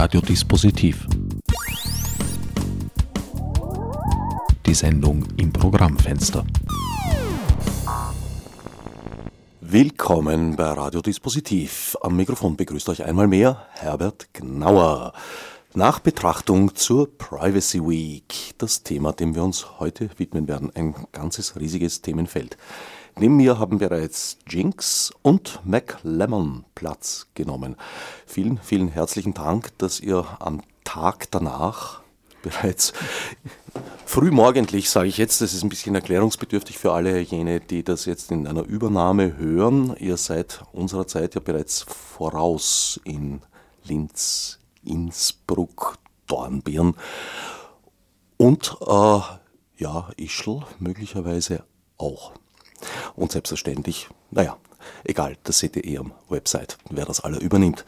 Radiodispositiv. Die Sendung im Programmfenster. Willkommen bei Radiodispositiv. Am Mikrofon begrüßt euch einmal mehr Herbert Gnauer. Nach Betrachtung zur Privacy Week, das Thema, dem wir uns heute widmen werden, ein ganzes riesiges Themenfeld. Neben mir haben bereits Jinx und McLemmon Platz genommen. Vielen, vielen herzlichen Dank, dass ihr am Tag danach bereits frühmorgendlich, sage ich jetzt, das ist ein bisschen erklärungsbedürftig für alle jene, die das jetzt in einer Übernahme hören. Ihr seid unserer Zeit ja bereits voraus in Linz, Innsbruck, Dornbirn und äh, ja, Ischl möglicherweise auch. Und selbstverständlich, naja, egal, das seht ihr eh am Website, wer das alle übernimmt.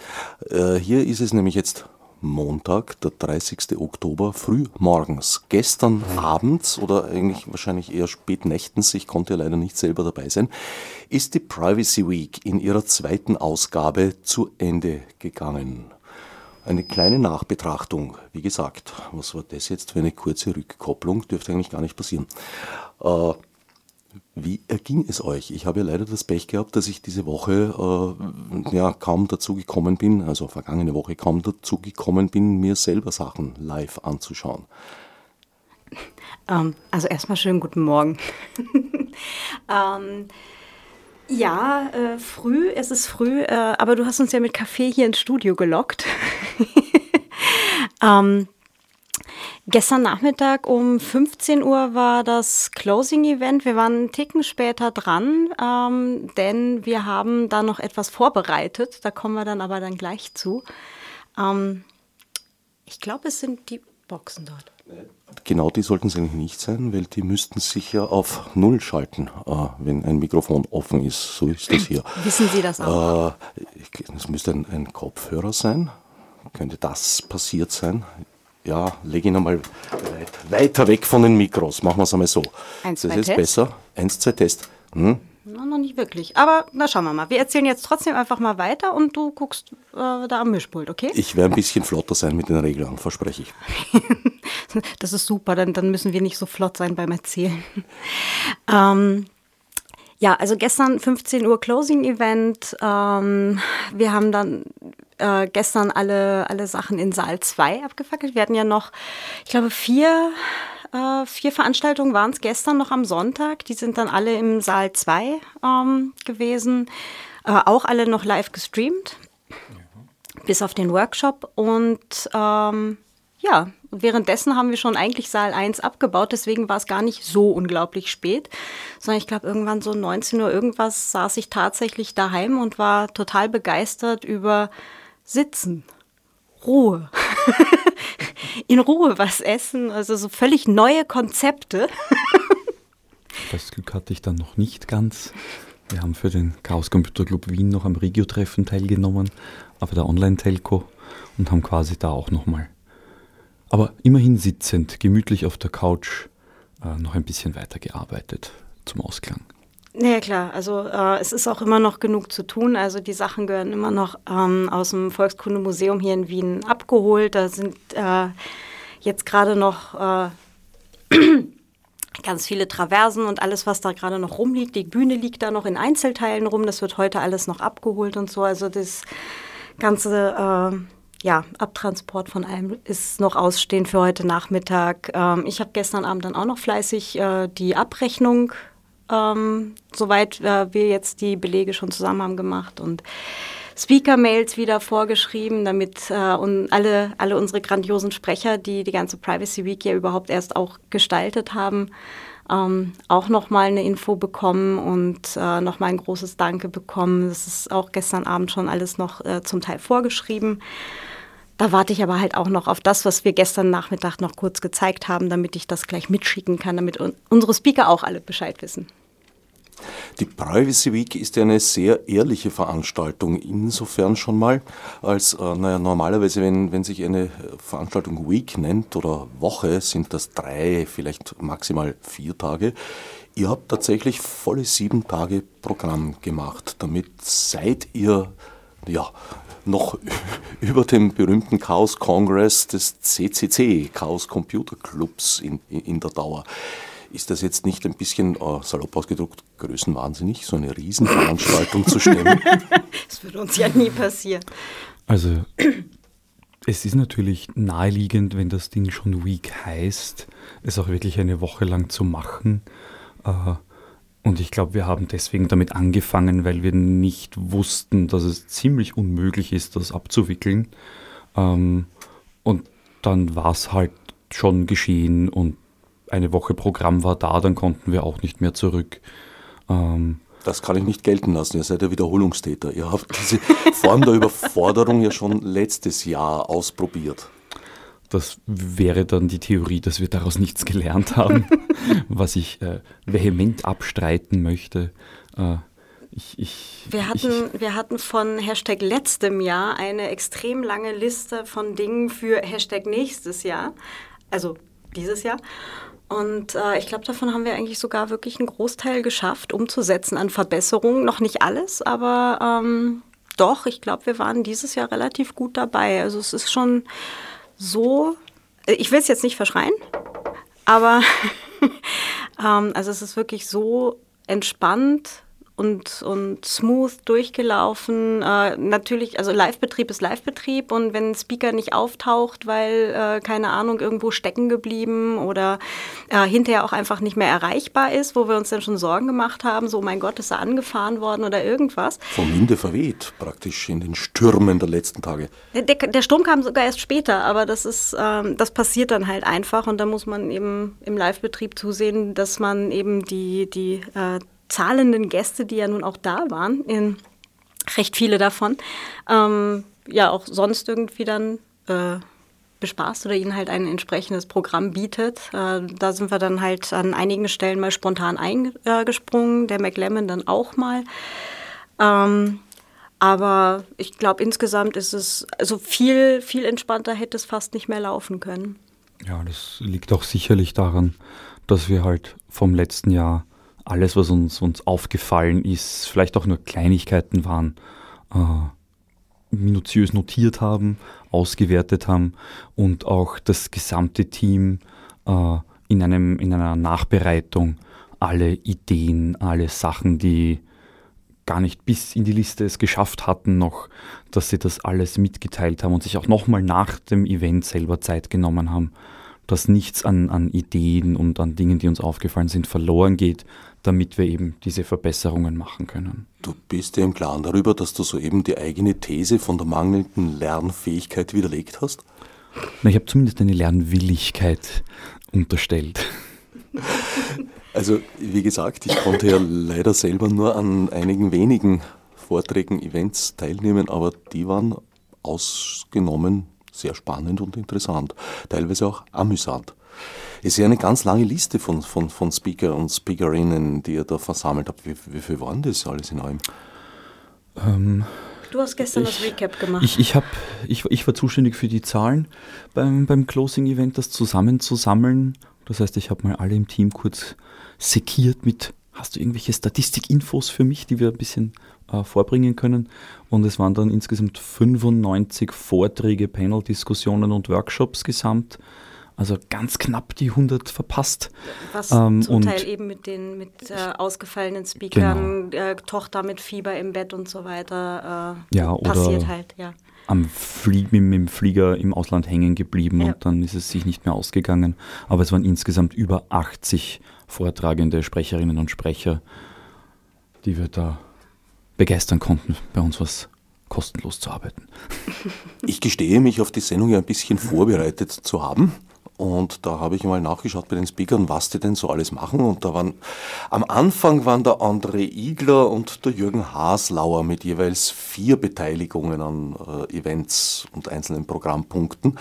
Äh, hier ist es nämlich jetzt Montag, der 30. Oktober, früh morgens. Gestern abends oder eigentlich wahrscheinlich eher spät nächtens, ich konnte leider nicht selber dabei sein, ist die Privacy Week in ihrer zweiten Ausgabe zu Ende gegangen. Eine kleine Nachbetrachtung, wie gesagt, was war das jetzt für eine kurze Rückkopplung, dürfte eigentlich gar nicht passieren. Äh, wie erging es euch? Ich habe ja leider das Pech gehabt, dass ich diese Woche äh, ja, kaum dazu gekommen bin, also vergangene Woche kaum dazu gekommen bin, mir selber Sachen live anzuschauen. Ähm, also erstmal schönen guten Morgen. ähm, ja, äh, früh, es ist früh, äh, aber du hast uns ja mit Kaffee hier ins Studio gelockt. ähm, Gestern Nachmittag um 15 Uhr war das Closing-Event. Wir waren einen Ticken später dran, ähm, denn wir haben da noch etwas vorbereitet. Da kommen wir dann aber dann gleich zu. Ähm, ich glaube, es sind die Boxen dort. Genau die sollten es eigentlich nicht sein, weil die müssten sich ja auf Null schalten, äh, wenn ein Mikrofon offen ist. So ist das hier. Wissen Sie das auch? Es äh, müsste ein, ein Kopfhörer sein. Könnte das passiert sein? Ja, lege ihn einmal weit, weiter weg von den Mikros. Machen wir es einmal so. Eins, das zwei, ist Test. besser. Eins, zwei, Test. Hm? Na, noch nicht wirklich. Aber na schauen wir mal. Wir erzählen jetzt trotzdem einfach mal weiter und du guckst äh, da am Mischpult, okay? Ich werde ein bisschen flotter sein mit den Reglern, verspreche ich. das ist super, dann, dann müssen wir nicht so flott sein beim Erzählen. ähm, ja, also gestern 15 Uhr Closing Event. Ähm, wir haben dann äh, gestern alle, alle Sachen in Saal 2 abgefackelt. Wir hatten ja noch, ich glaube, vier, äh, vier Veranstaltungen waren es gestern noch am Sonntag. Die sind dann alle im Saal 2 ähm, gewesen. Äh, auch alle noch live gestreamt. Bis auf den Workshop. Und ähm, ja, währenddessen haben wir schon eigentlich Saal 1 abgebaut, deswegen war es gar nicht so unglaublich spät, sondern ich glaube irgendwann so 19 Uhr irgendwas saß ich tatsächlich daheim und war total begeistert über Sitzen, Ruhe, in Ruhe was essen, also so völlig neue Konzepte. Das Glück hatte ich dann noch nicht ganz. Wir haben für den Chaos Computer Club Wien noch am Regio-Treffen teilgenommen, aber der Online-Telco und haben quasi da auch nochmal, aber immerhin sitzend, gemütlich auf der Couch, äh, noch ein bisschen weitergearbeitet zum Ausklang. Ja klar, also äh, es ist auch immer noch genug zu tun. Also die Sachen gehören immer noch ähm, aus dem Volkskundemuseum hier in Wien abgeholt. Da sind äh, jetzt gerade noch äh, ganz viele Traversen und alles, was da gerade noch rumliegt. Die Bühne liegt da noch in Einzelteilen rum. Das wird heute alles noch abgeholt und so. Also das ganze äh, ja, Abtransport von allem ist noch ausstehend für heute Nachmittag. Ähm, ich habe gestern Abend dann auch noch fleißig äh, die Abrechnung ähm, soweit äh, wir jetzt die Belege schon zusammen haben gemacht und Speaker-Mails wieder vorgeschrieben, damit äh, und alle, alle unsere grandiosen Sprecher, die die ganze Privacy Week ja überhaupt erst auch gestaltet haben, ähm, auch nochmal eine Info bekommen und äh, nochmal ein großes Danke bekommen. Das ist auch gestern Abend schon alles noch äh, zum Teil vorgeschrieben. Da warte ich aber halt auch noch auf das, was wir gestern Nachmittag noch kurz gezeigt haben, damit ich das gleich mitschicken kann, damit un unsere Speaker auch alle Bescheid wissen. Die Privacy Week ist ja eine sehr ehrliche Veranstaltung, insofern schon mal, als, äh, naja, normalerweise, wenn, wenn sich eine Veranstaltung Week nennt oder Woche, sind das drei, vielleicht maximal vier Tage. Ihr habt tatsächlich volle sieben Tage Programm gemacht. Damit seid ihr, ja, noch über dem berühmten Chaos Congress des CCC, Chaos Computer Clubs in, in der Dauer. Ist das jetzt nicht ein bisschen, äh, salopp ausgedruckt, größenwahnsinnig, so eine Riesenveranstaltung zu stemmen? Das würde uns ja nie passieren. Also, es ist natürlich naheliegend, wenn das Ding schon Week heißt, es auch wirklich eine Woche lang zu machen. Äh, und ich glaube, wir haben deswegen damit angefangen, weil wir nicht wussten, dass es ziemlich unmöglich ist, das abzuwickeln. Ähm, und dann war es halt schon geschehen und eine Woche Programm war da, dann konnten wir auch nicht mehr zurück. Ähm, das kann ich nicht gelten lassen. Ihr seid ja Wiederholungstäter. Ihr habt diese Form der Überforderung ja schon letztes Jahr ausprobiert. Das wäre dann die Theorie, dass wir daraus nichts gelernt haben, was ich äh, vehement abstreiten möchte. Äh, ich, ich, wir, hatten, ich, wir hatten von Hashtag letztem Jahr eine extrem lange Liste von Dingen für Hashtag nächstes Jahr, also dieses Jahr. Und äh, ich glaube, davon haben wir eigentlich sogar wirklich einen Großteil geschafft, umzusetzen an Verbesserungen. Noch nicht alles, aber ähm, doch, ich glaube, wir waren dieses Jahr relativ gut dabei. Also es ist schon so, äh, ich will es jetzt nicht verschreien, aber ähm, also es ist wirklich so entspannt und, und smooth durchgelaufen. Äh, natürlich, also Live-Betrieb ist Live-Betrieb und wenn ein Speaker nicht auftaucht, weil, äh, keine Ahnung, irgendwo stecken geblieben oder äh, hinterher auch einfach nicht mehr erreichbar ist, wo wir uns dann schon Sorgen gemacht haben, so, oh mein Gott, ist er angefahren worden oder irgendwas. Vom Winde verweht, praktisch in den Stürmen der letzten Tage. Der, der Sturm kam sogar erst später, aber das ist, ähm, das passiert dann halt einfach und da muss man eben im Live-Betrieb zusehen, dass man eben die, die äh, zahlenden Gäste, die ja nun auch da waren, in recht viele davon, ähm, ja auch sonst irgendwie dann äh, bespaßt oder ihnen halt ein entsprechendes Programm bietet. Äh, da sind wir dann halt an einigen Stellen mal spontan eingesprungen, der McLemmon dann auch mal. Ähm, aber ich glaube, insgesamt ist es, also viel, viel entspannter hätte es fast nicht mehr laufen können. Ja, das liegt auch sicherlich daran, dass wir halt vom letzten Jahr alles, was uns, uns aufgefallen ist, vielleicht auch nur Kleinigkeiten waren, äh, minutiös notiert haben, ausgewertet haben und auch das gesamte Team äh, in, einem, in einer Nachbereitung alle Ideen, alle Sachen, die gar nicht bis in die Liste es geschafft hatten, noch, dass sie das alles mitgeteilt haben und sich auch nochmal nach dem Event selber Zeit genommen haben, dass nichts an, an Ideen und an Dingen, die uns aufgefallen sind, verloren geht, damit wir eben diese Verbesserungen machen können. Du bist ja im Klaren darüber, dass du soeben die eigene These von der mangelnden Lernfähigkeit widerlegt hast? Na, ich habe zumindest eine Lernwilligkeit unterstellt. Also, wie gesagt, ich konnte ja leider selber nur an einigen wenigen Vorträgen, Events teilnehmen, aber die waren ausgenommen sehr spannend und interessant, teilweise auch amüsant. Es ist ja eine ganz lange Liste von, von, von Speaker und Speakerinnen, die ihr da versammelt habt. Wie, wie viel waren das alles in allem? Ähm, du hast gestern ich, das Recap gemacht. Ich, ich, hab, ich, ich war zuständig für die Zahlen beim, beim Closing-Event, das zusammenzusammeln. Das heißt, ich habe mal alle im Team kurz sekiert mit, hast du irgendwelche Statistikinfos für mich, die wir ein bisschen äh, vorbringen können? Und es waren dann insgesamt 95 Vorträge, Panel-Diskussionen und Workshops gesamt. Also ganz knapp die 100 verpasst. Was ähm, zum Teil eben mit den mit äh, ausgefallenen Speakern, genau. äh, Tochter mit Fieber im Bett und so weiter äh, ja, passiert halt, ja. Am mit dem Flieger im Ausland hängen geblieben ja. und dann ist es sich nicht mehr ausgegangen. Aber es waren insgesamt über 80 vortragende Sprecherinnen und Sprecher, die wir da begeistern konnten, bei uns was kostenlos zu arbeiten. Ich gestehe mich auf die Sendung ja ein bisschen vorbereitet zu haben. Und da habe ich mal nachgeschaut bei den Speakern, was die denn so alles machen. Und da waren, am Anfang waren der André Igler und der Jürgen Haslauer mit jeweils vier Beteiligungen an äh, Events und einzelnen Programmpunkten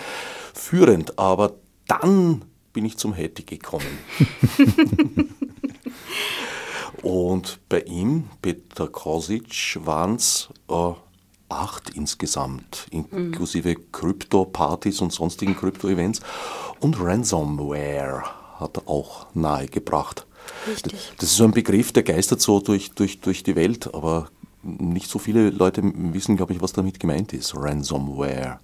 führend. Aber dann bin ich zum Hätti gekommen. und bei ihm, Peter Kosic, waren es äh, acht insgesamt, inklusive mhm. Krypto-Partys und sonstigen Krypto-Events. Und Ransomware hat er auch nahegebracht. Richtig. Das ist so ein Begriff, der geistert so durch, durch, durch die Welt, aber nicht so viele Leute wissen, glaube ich, was damit gemeint ist, Ransomware.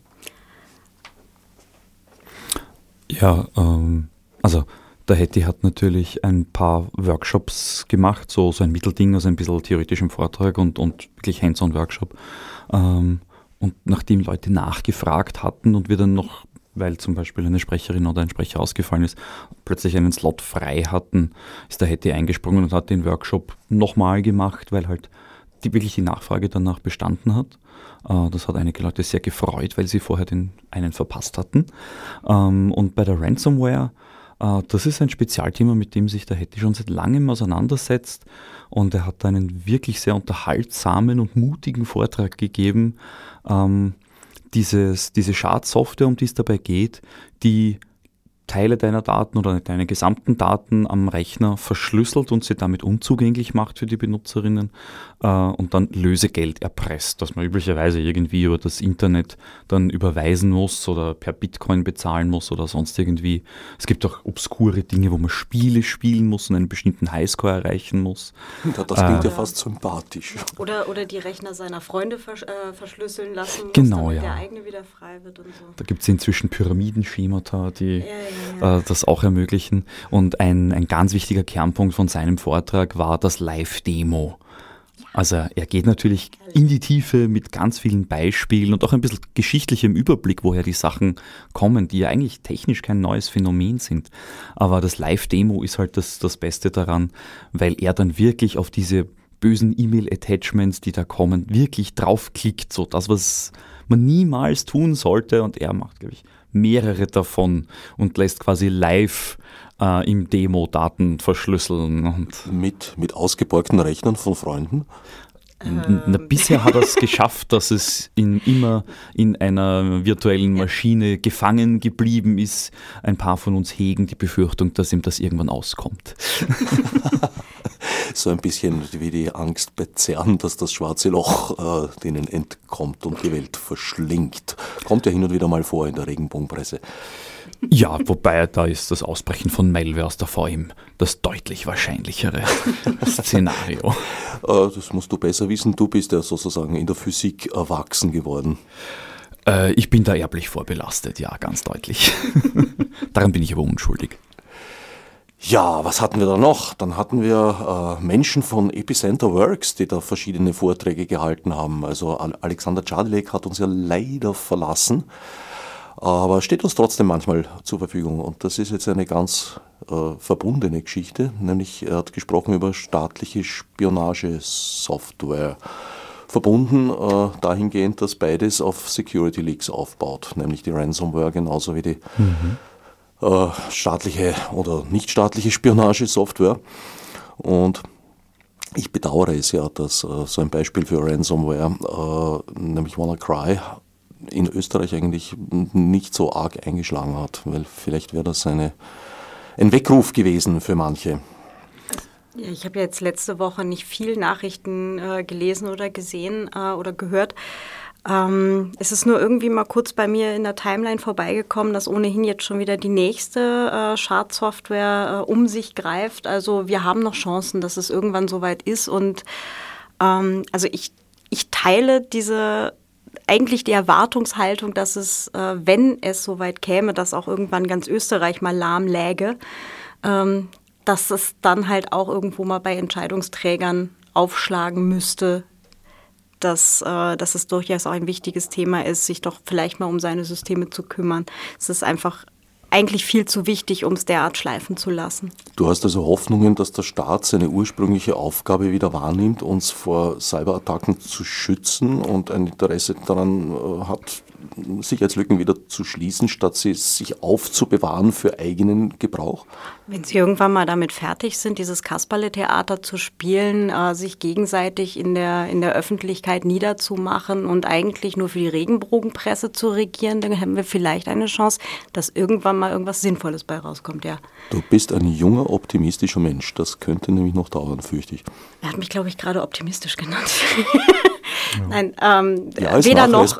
Ja, ähm, also der Hetty hat natürlich ein paar Workshops gemacht, so, so ein Mittelding, also ein bisschen theoretischem Vortrag und, und wirklich Hands-on-Workshop. Ähm, und nachdem Leute nachgefragt hatten und wir dann noch, weil zum Beispiel eine Sprecherin oder ein Sprecher ausgefallen ist, plötzlich einen Slot frei hatten, ist der Hetty eingesprungen und hat den Workshop nochmal gemacht, weil halt die, wirklich die Nachfrage danach bestanden hat. Äh, das hat einige Leute sehr gefreut, weil sie vorher den einen verpasst hatten. Ähm, und bei der Ransomware, das ist ein Spezialthema, mit dem sich der Hetty schon seit langem auseinandersetzt. Und er hat einen wirklich sehr unterhaltsamen und mutigen Vortrag gegeben. Ähm, dieses, diese Schadsoftware, um die es dabei geht, die Teile deiner Daten oder deine gesamten Daten am Rechner verschlüsselt und sie damit unzugänglich macht für die Benutzerinnen äh, und dann Lösegeld erpresst, das man üblicherweise irgendwie über das Internet dann überweisen muss oder per Bitcoin bezahlen muss oder sonst irgendwie. Es gibt auch obskure Dinge, wo man Spiele spielen muss und einen bestimmten Highscore erreichen muss. Ja, das klingt äh, ja fast sympathisch. Oder, oder die Rechner seiner Freunde vers äh, verschlüsseln lassen, muss, genau, damit ja. der eigene wieder frei wird und so. Da gibt es inzwischen Pyramidenschemata, die ja, ja, das auch ermöglichen. Und ein, ein ganz wichtiger Kernpunkt von seinem Vortrag war das Live-Demo. Also er geht natürlich in die Tiefe mit ganz vielen Beispielen und auch ein bisschen geschichtlichem Überblick, woher die Sachen kommen, die ja eigentlich technisch kein neues Phänomen sind. Aber das Live-Demo ist halt das, das Beste daran, weil er dann wirklich auf diese bösen E-Mail-Attachments, die da kommen, wirklich draufklickt. So das, was man niemals tun sollte. Und er macht, glaube ich, mehrere davon und lässt quasi live äh, im Demo Daten verschlüsseln. Und mit, mit ausgeborgten Rechnern von Freunden? Na, bisher hat er es geschafft, dass es in, immer in einer virtuellen Maschine gefangen geblieben ist. Ein paar von uns hegen die Befürchtung, dass ihm das irgendwann auskommt. so ein bisschen wie die Angst bei CERN, dass das schwarze Loch äh, denen entkommt und die Welt verschlingt. Kommt ja hin und wieder mal vor in der Regenbogenpresse. Ja, wobei da ist das Ausbrechen von Malware aus der VM das deutlich wahrscheinlichere Szenario. Äh, das musst du besser wissen. Du bist ja sozusagen in der Physik erwachsen geworden. Äh, ich bin da erblich vorbelastet, ja, ganz deutlich. Daran bin ich aber unschuldig. Ja, was hatten wir da noch? Dann hatten wir äh, Menschen von Epicenter Works, die da verschiedene Vorträge gehalten haben. Also Alexander Czadilek hat uns ja leider verlassen aber steht uns trotzdem manchmal zur Verfügung. Und das ist jetzt eine ganz äh, verbundene Geschichte, nämlich er hat gesprochen über staatliche Spionagesoftware. Verbunden äh, dahingehend, dass beides auf Security Leaks aufbaut, nämlich die Ransomware genauso wie die mhm. Äh, staatliche oder nicht staatliche Spionagesoftware. Und ich bedauere es ja, dass äh, so ein Beispiel für Ransomware, äh, nämlich WannaCry, in Österreich eigentlich nicht so arg eingeschlagen hat, weil vielleicht wäre das eine, ein Weckruf gewesen für manche. Ja, ich habe jetzt letzte Woche nicht viel Nachrichten äh, gelesen oder gesehen äh, oder gehört. Ähm, es ist nur irgendwie mal kurz bei mir in der Timeline vorbeigekommen, dass ohnehin jetzt schon wieder die nächste äh, Schadsoftware äh, um sich greift. Also wir haben noch Chancen, dass es irgendwann soweit ist. Und ähm, also ich, ich teile diese eigentlich die Erwartungshaltung, dass es, äh, wenn es soweit käme, dass auch irgendwann ganz Österreich mal lahm läge, ähm, dass es dann halt auch irgendwo mal bei Entscheidungsträgern aufschlagen müsste, dass, äh, dass es durchaus auch ein wichtiges Thema ist, sich doch vielleicht mal um seine Systeme zu kümmern. Es ist einfach eigentlich viel zu wichtig, um es derart schleifen zu lassen. Du hast also Hoffnungen, dass der Staat seine ursprüngliche Aufgabe wieder wahrnimmt, uns vor Cyberattacken zu schützen und ein Interesse daran äh, hat, Sicherheitslücken wieder zu schließen, statt sie sich aufzubewahren für eigenen Gebrauch? Wenn Sie irgendwann mal damit fertig sind, dieses Kasperle-Theater zu spielen, äh, sich gegenseitig in der, in der Öffentlichkeit niederzumachen und eigentlich nur für die Regenbogenpresse zu regieren, dann haben wir vielleicht eine Chance, dass irgendwann mal irgendwas Sinnvolles bei rauskommt, ja. Du bist ein junger, optimistischer Mensch. Das könnte nämlich noch dauern, fürchte ich. Er hat mich, glaube ich, gerade optimistisch genannt. ja. Nein, ähm, ja, weder noch.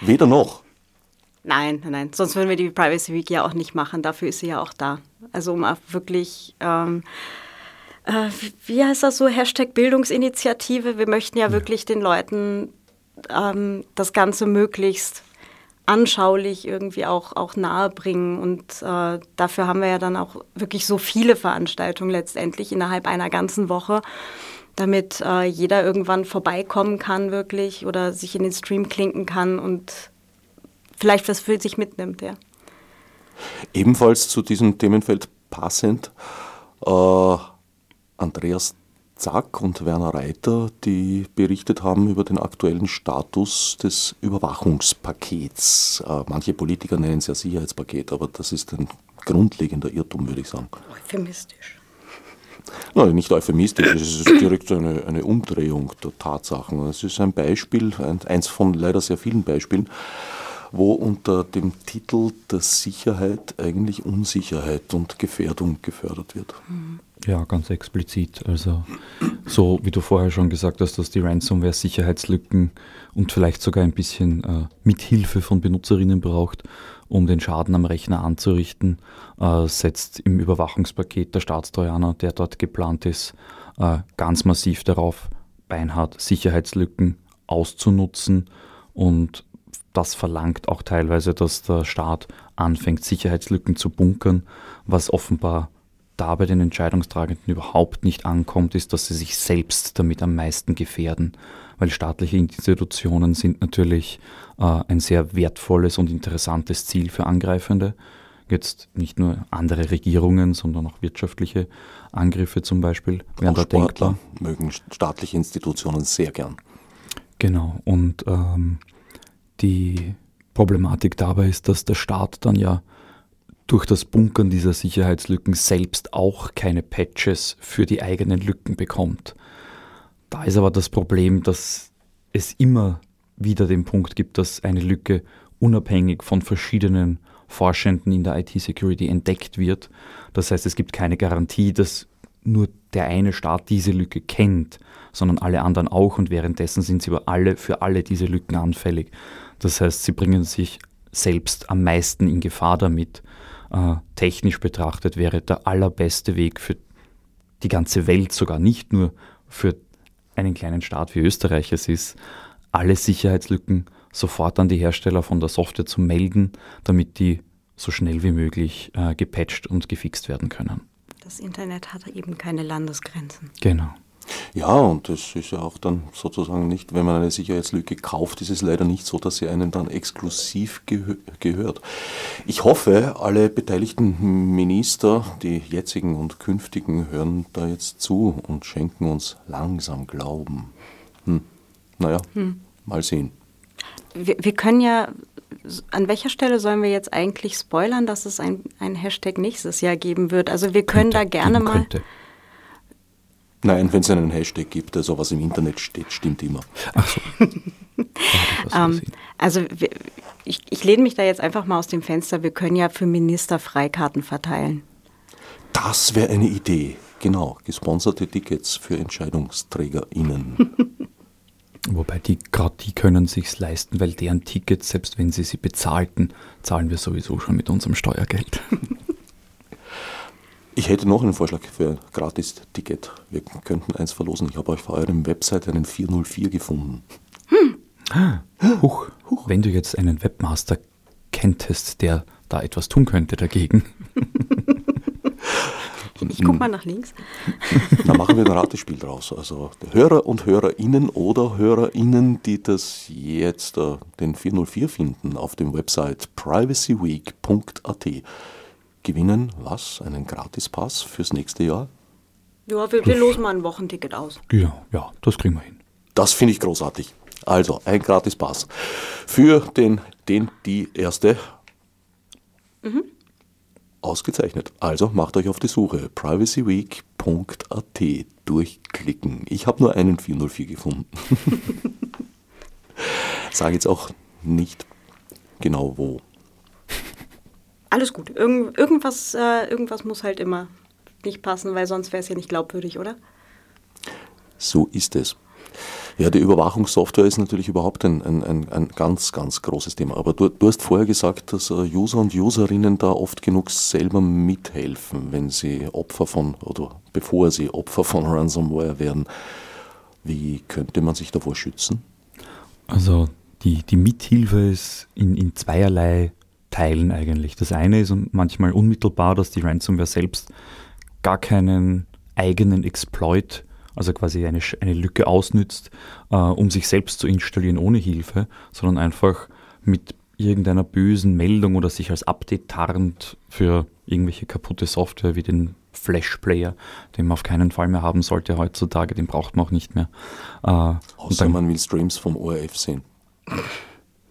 Weder noch. Nein, nein, sonst würden wir die Privacy Week ja auch nicht machen. Dafür ist sie ja auch da. Also um auch wirklich ähm, äh, wie heißt das so, Hashtag Bildungsinitiative. Wir möchten ja, ja. wirklich den Leuten ähm, das Ganze möglichst anschaulich irgendwie auch, auch nahe bringen. Und äh, dafür haben wir ja dann auch wirklich so viele Veranstaltungen letztendlich innerhalb einer ganzen Woche, damit äh, jeder irgendwann vorbeikommen kann wirklich oder sich in den Stream klinken kann und vielleicht was für sich mitnimmt, ja. Ebenfalls zu diesem Themenfeld passend, äh, Andreas Zack und Werner Reiter, die berichtet haben über den aktuellen Status des Überwachungspakets. Äh, manche Politiker nennen es ja Sicherheitspaket, aber das ist ein grundlegender Irrtum, würde ich sagen. Euphemistisch. Nein, nicht euphemistisch, es ist direkt eine, eine Umdrehung der Tatsachen. Es ist ein Beispiel, eins von leider sehr vielen Beispielen, wo unter dem Titel der Sicherheit eigentlich Unsicherheit und Gefährdung gefördert wird. Mhm. Ja, ganz explizit. Also so wie du vorher schon gesagt hast, dass die Ransomware Sicherheitslücken und vielleicht sogar ein bisschen äh, Mithilfe von Benutzerinnen braucht, um den Schaden am Rechner anzurichten, äh, setzt im Überwachungspaket der Staatstrojaner, der dort geplant ist, äh, ganz massiv darauf, beinhart Sicherheitslücken auszunutzen. Und das verlangt auch teilweise, dass der Staat anfängt, Sicherheitslücken zu bunkern, was offenbar da bei den Entscheidungstragenden überhaupt nicht ankommt, ist, dass sie sich selbst damit am meisten gefährden, weil staatliche Institutionen sind natürlich äh, ein sehr wertvolles und interessantes Ziel für Angreifende. Jetzt nicht nur andere Regierungen, sondern auch wirtschaftliche Angriffe zum Beispiel da denkbar. mögen staatliche Institutionen sehr gern. Genau, und ähm, die Problematik dabei ist, dass der Staat dann ja durch das Bunkern dieser Sicherheitslücken selbst auch keine Patches für die eigenen Lücken bekommt. Da ist aber das Problem, dass es immer wieder den Punkt gibt, dass eine Lücke unabhängig von verschiedenen Forschenden in der IT-Security entdeckt wird. Das heißt, es gibt keine Garantie, dass nur der eine Staat diese Lücke kennt, sondern alle anderen auch und währenddessen sind sie aber alle für alle diese Lücken anfällig. Das heißt, sie bringen sich selbst am meisten in Gefahr damit äh, technisch betrachtet wäre der allerbeste Weg für die ganze Welt, sogar nicht nur für einen kleinen Staat wie Österreich es ist, alle Sicherheitslücken sofort an die Hersteller von der Software zu melden, damit die so schnell wie möglich äh, gepatcht und gefixt werden können. Das Internet hat eben keine Landesgrenzen. Genau. Ja, und das ist ja auch dann sozusagen nicht, wenn man eine Sicherheitslücke kauft, ist es leider nicht so, dass sie einem dann exklusiv gehö gehört. Ich hoffe, alle beteiligten Minister, die jetzigen und künftigen, hören da jetzt zu und schenken uns langsam Glauben. Hm. Naja, hm. mal sehen. Wir, wir, können ja, an welcher Stelle sollen wir jetzt eigentlich spoilern, dass es ein, ein Hashtag nächstes Jahr geben wird? Also wir können könnte, da gerne mal. Könnte. Nein, wenn es einen Hashtag gibt, also was im Internet steht, stimmt immer. Ach so. ähm, also ich, ich lehne mich da jetzt einfach mal aus dem Fenster. Wir können ja für Minister Freikarten verteilen. Das wäre eine Idee. Genau, gesponserte Tickets für EntscheidungsträgerInnen. Wobei die gerade die können sich's leisten, weil deren Tickets, selbst wenn sie sie bezahlten, zahlen wir sowieso schon mit unserem Steuergeld. Ich hätte noch einen Vorschlag für ein Gratis-Ticket. Wir könnten eins verlosen. Ich habe auf eurem Website einen 404 gefunden. Hm. Huch. Huch. Wenn du jetzt einen Webmaster kenntest, der da etwas tun könnte dagegen. ich guck mal nach links. Dann machen wir ein Ratespiel draus. Also Hörer und HörerInnen oder HörerInnen, die das jetzt äh, den 404 finden auf dem Website privacyweek.at gewinnen was? Einen Gratispass fürs nächste Jahr? Ja, wir, wir losen mal ein Wochenticket aus. Ja, ja, das kriegen wir hin. Das finde ich großartig. Also, ein Gratispass für den, den, die erste. Mhm. Ausgezeichnet. Also macht euch auf die Suche. privacyweek.at durchklicken. Ich habe nur einen 404 gefunden. Sage jetzt auch nicht genau wo alles gut. Irgend, irgendwas, äh, irgendwas muss halt immer nicht passen, weil sonst wäre es ja nicht glaubwürdig, oder? So ist es. Ja, die Überwachungssoftware ist natürlich überhaupt ein, ein, ein, ein ganz, ganz großes Thema. Aber du, du, hast vorher gesagt, dass äh, User und Userinnen da oft genug selber mithelfen, wenn sie Opfer von oder bevor sie Opfer von Ransomware werden. Wie könnte man sich davor schützen? Also die, die Mithilfe ist in, in zweierlei Teilen eigentlich. Das eine ist manchmal unmittelbar, dass die Ransomware selbst gar keinen eigenen Exploit also quasi eine, eine Lücke ausnützt, äh, um sich selbst zu installieren ohne Hilfe, sondern einfach mit irgendeiner bösen Meldung oder sich als Update tarnt für irgendwelche kaputte Software wie den Flash-Player, den man auf keinen Fall mehr haben sollte heutzutage, den braucht man auch nicht mehr. Äh, Außer dann, man will Streams vom ORF sehen.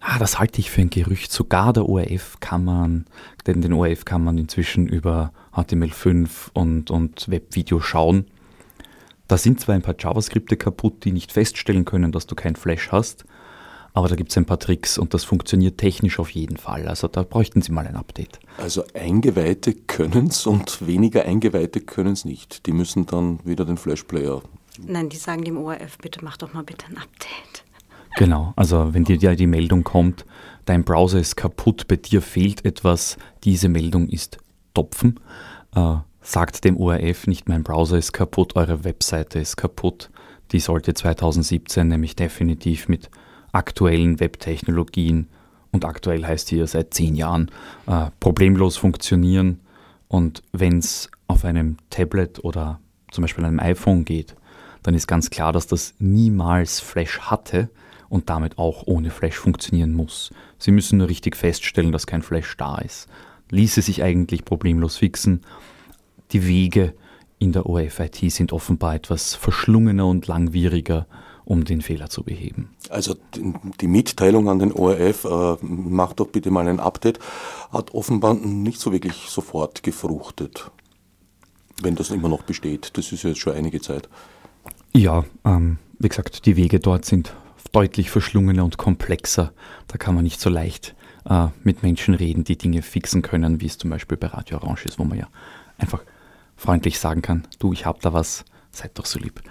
Ah, das halte ich für ein Gerücht. Sogar der ORF kann man, denn den ORF kann man inzwischen über HTML5 und, und Webvideo schauen. Da sind zwar ein paar JavaScripte kaputt, die nicht feststellen können, dass du kein Flash hast, aber da gibt es ein paar Tricks und das funktioniert technisch auf jeden Fall. Also da bräuchten Sie mal ein Update. Also Eingeweihte können es und weniger Eingeweihte können es nicht. Die müssen dann wieder den Flash-Player. Nein, die sagen dem ORF, bitte mach doch mal bitte ein Update. Genau, also wenn dir die Meldung kommt, dein Browser ist kaputt, bei dir fehlt etwas, diese Meldung ist Topfen. Äh, Sagt dem ORF nicht, mein Browser ist kaputt, eure Webseite ist kaputt. Die sollte 2017 nämlich definitiv mit aktuellen Webtechnologien und aktuell heißt hier seit zehn Jahren äh, problemlos funktionieren. Und wenn es auf einem Tablet oder zum Beispiel einem iPhone geht, dann ist ganz klar, dass das niemals Flash hatte und damit auch ohne Flash funktionieren muss. Sie müssen nur richtig feststellen, dass kein Flash da ist. Ließe sich eigentlich problemlos fixen die Wege in der ORF-IT sind offenbar etwas verschlungener und langwieriger, um den Fehler zu beheben. Also die Mitteilung an den ORF, äh, macht doch bitte mal ein Update, hat offenbar nicht so wirklich sofort gefruchtet, wenn das immer noch besteht. Das ist jetzt schon einige Zeit. Ja, ähm, wie gesagt, die Wege dort sind deutlich verschlungener und komplexer. Da kann man nicht so leicht äh, mit Menschen reden, die Dinge fixen können, wie es zum Beispiel bei Radio Orange ist, wo man ja einfach freundlich sagen kann, du, ich habe da was, seid doch so lieb.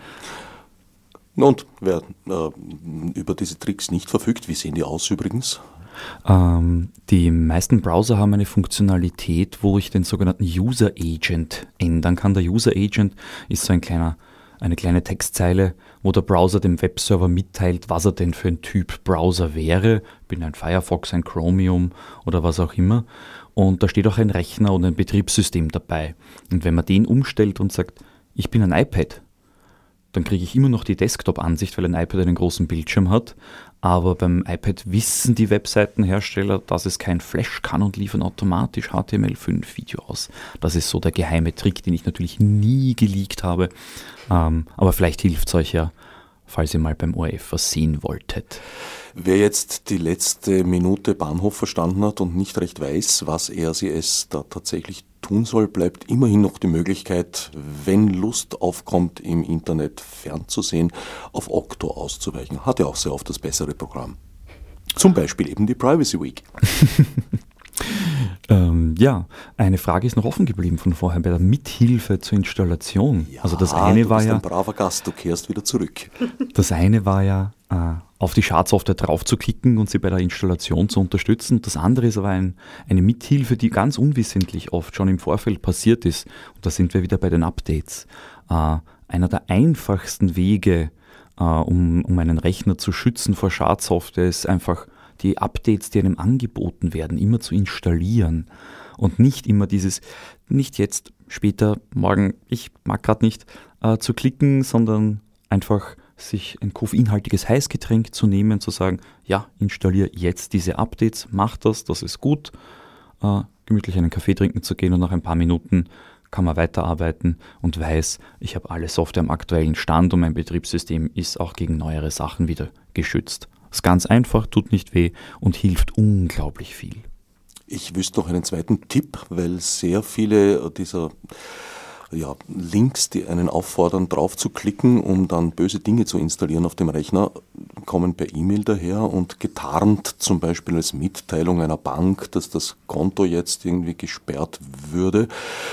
Und wer äh, über diese Tricks nicht verfügt, wie sehen die aus übrigens? Ähm, die meisten Browser haben eine Funktionalität, wo ich den sogenannten User Agent ändern kann. Der User Agent ist so ein kleiner, eine kleine Textzeile, wo der Browser dem Webserver mitteilt, was er denn für ein Typ Browser wäre. Bin ein Firefox, ein Chromium oder was auch immer. Und da steht auch ein Rechner und ein Betriebssystem dabei. Und wenn man den umstellt und sagt, ich bin ein iPad, dann kriege ich immer noch die Desktop-Ansicht, weil ein iPad einen großen Bildschirm hat. Aber beim iPad wissen die Webseitenhersteller, dass es kein Flash kann und liefern automatisch HTML5-Video aus. Das ist so der geheime Trick, den ich natürlich nie geleakt habe. Ähm, aber vielleicht hilft es euch ja, falls ihr mal beim ORF was sehen wolltet. Wer jetzt die letzte Minute Bahnhof verstanden hat und nicht recht weiß, was er sie es da tatsächlich tun soll, bleibt immerhin noch die Möglichkeit, wenn Lust aufkommt, im Internet fernzusehen, auf Okto auszuweichen. Hat ja auch sehr oft das bessere Programm. Zum Beispiel eben die Privacy Week. ähm, ja, eine Frage ist noch offen geblieben von vorher bei der Mithilfe zur Installation. Ja, also das eine du war bist ja ein braver Gast, du kehrst wieder zurück. Das eine war ja äh, auf die Schadsoftware drauf zu klicken und sie bei der Installation zu unterstützen. Das andere ist aber ein, eine Mithilfe, die ganz unwissentlich oft schon im Vorfeld passiert ist. Und da sind wir wieder bei den Updates. Äh, einer der einfachsten Wege, äh, um, um einen Rechner zu schützen vor Schadsoftware, ist einfach die Updates, die einem angeboten werden, immer zu installieren. Und nicht immer dieses, nicht jetzt, später, morgen, ich mag gerade nicht, äh, zu klicken, sondern einfach sich ein koffeinhaltiges Heißgetränk zu nehmen, zu sagen, ja, installiere jetzt diese Updates, mach das, das ist gut, äh, gemütlich einen Kaffee trinken zu gehen und nach ein paar Minuten kann man weiterarbeiten und weiß, ich habe alle Software am aktuellen Stand und mein Betriebssystem ist auch gegen neuere Sachen wieder geschützt. Ist ganz einfach, tut nicht weh und hilft unglaublich viel. Ich wüsste noch einen zweiten Tipp, weil sehr viele dieser ja, Links, die einen auffordern, drauf zu klicken, um dann böse Dinge zu installieren auf dem Rechner, kommen per E-Mail daher und getarnt zum Beispiel als Mitteilung einer Bank, dass das Konto jetzt irgendwie gesperrt würde.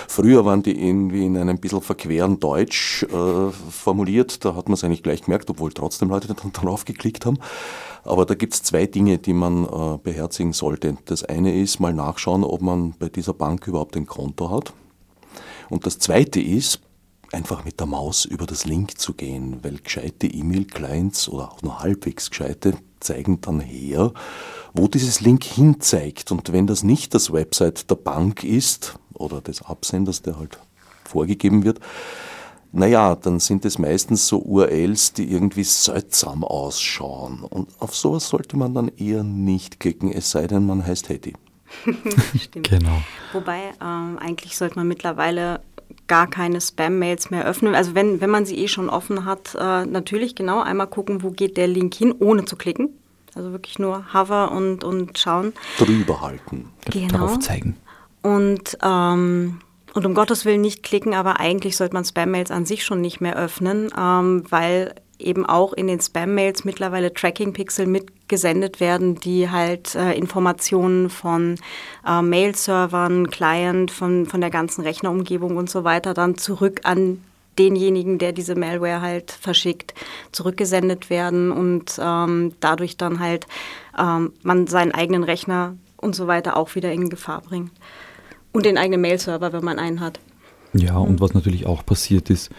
Früher waren die irgendwie in einem bisschen verqueren Deutsch äh, formuliert, da hat man es eigentlich gleich gemerkt, obwohl trotzdem Leute dann darauf geklickt haben. Aber da gibt es zwei Dinge, die man äh, beherzigen sollte. Das eine ist mal nachschauen, ob man bei dieser Bank überhaupt ein Konto hat. Und das zweite ist, einfach mit der Maus über das Link zu gehen, weil gescheite E-Mail-Clients oder auch nur halbwegs gescheite zeigen dann her, wo dieses Link hinzeigt. Und wenn das nicht das Website der Bank ist oder des Absenders, der halt vorgegeben wird, naja, dann sind es meistens so URLs, die irgendwie seltsam ausschauen. Und auf sowas sollte man dann eher nicht klicken, es sei denn, man heißt Hetty. Stimmt. Genau. Wobei ähm, eigentlich sollte man mittlerweile gar keine Spam-Mails mehr öffnen. Also wenn, wenn man sie eh schon offen hat, äh, natürlich genau einmal gucken, wo geht der Link hin, ohne zu klicken. Also wirklich nur hover und, und schauen. Drüber halten. Genau. Darauf zeigen. Und, ähm, und um Gottes Willen nicht klicken, aber eigentlich sollte man Spam-Mails an sich schon nicht mehr öffnen, ähm, weil eben auch in den Spam-Mails mittlerweile Tracking-Pixel mitgesendet werden, die halt äh, Informationen von äh, Mail-Servern, Client, von, von der ganzen Rechnerumgebung und so weiter dann zurück an denjenigen, der diese Malware halt verschickt, zurückgesendet werden und ähm, dadurch dann halt ähm, man seinen eigenen Rechner und so weiter auch wieder in Gefahr bringt. Und den eigenen Mail-Server, wenn man einen hat. Ja, und was natürlich auch passiert ist,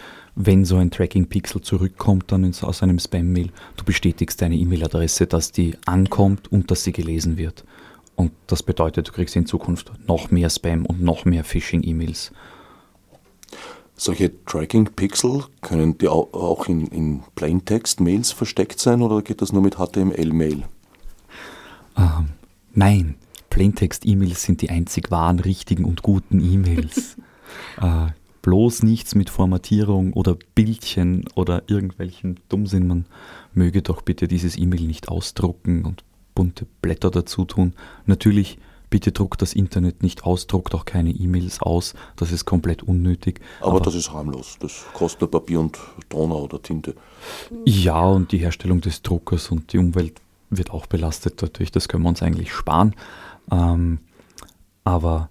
wenn so ein Tracking-Pixel zurückkommt dann aus einem Spam-Mail, du bestätigst deine E-Mail-Adresse, dass die ankommt und dass sie gelesen wird. Und das bedeutet, du kriegst in Zukunft noch mehr Spam und noch mehr Phishing-E-Mails. Solche Tracking-Pixel, können die auch in, in Plaintext-Mails versteckt sein oder geht das nur mit HTML-Mail? Ähm, nein, Plaintext-E-Mails sind die einzig wahren, richtigen und guten E-Mails. äh, bloß nichts mit Formatierung oder Bildchen oder irgendwelchen Dummsinn. Man möge doch bitte dieses E-Mail nicht ausdrucken und bunte Blätter dazu tun. Natürlich, bitte druckt das Internet nicht aus, druckt auch keine E-Mails aus. Das ist komplett unnötig. Aber, Aber, das ist harmlos. Das kostet nur Papier und Toner oder Tinte. Ja, und die Herstellung des Druckers und die Umwelt wird auch belastet dadurch. Das können wir uns eigentlich sparen. Ähm, aber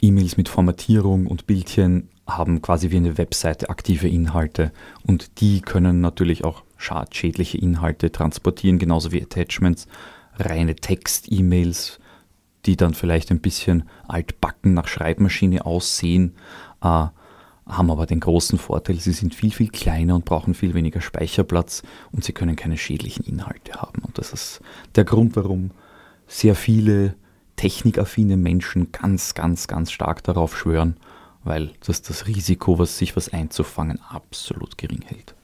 E-Mails mit Formatierung und Bildchen haben quasi wie eine Webseite aktive Inhalte und die können natürlich auch schadschädliche Inhalte transportieren, genauso wie Attachments, reine Text-E-Mails, die dann vielleicht ein bisschen altbacken nach Schreibmaschine aussehen, äh, haben aber den großen Vorteil, sie sind viel, viel kleiner und brauchen viel weniger Speicherplatz und sie können keine schädlichen Inhalte haben. Und das ist der Grund, warum sehr viele technikaffine Menschen ganz, ganz, ganz stark darauf schwören, weil das das Risiko, was sich was einzufangen, absolut gering hält.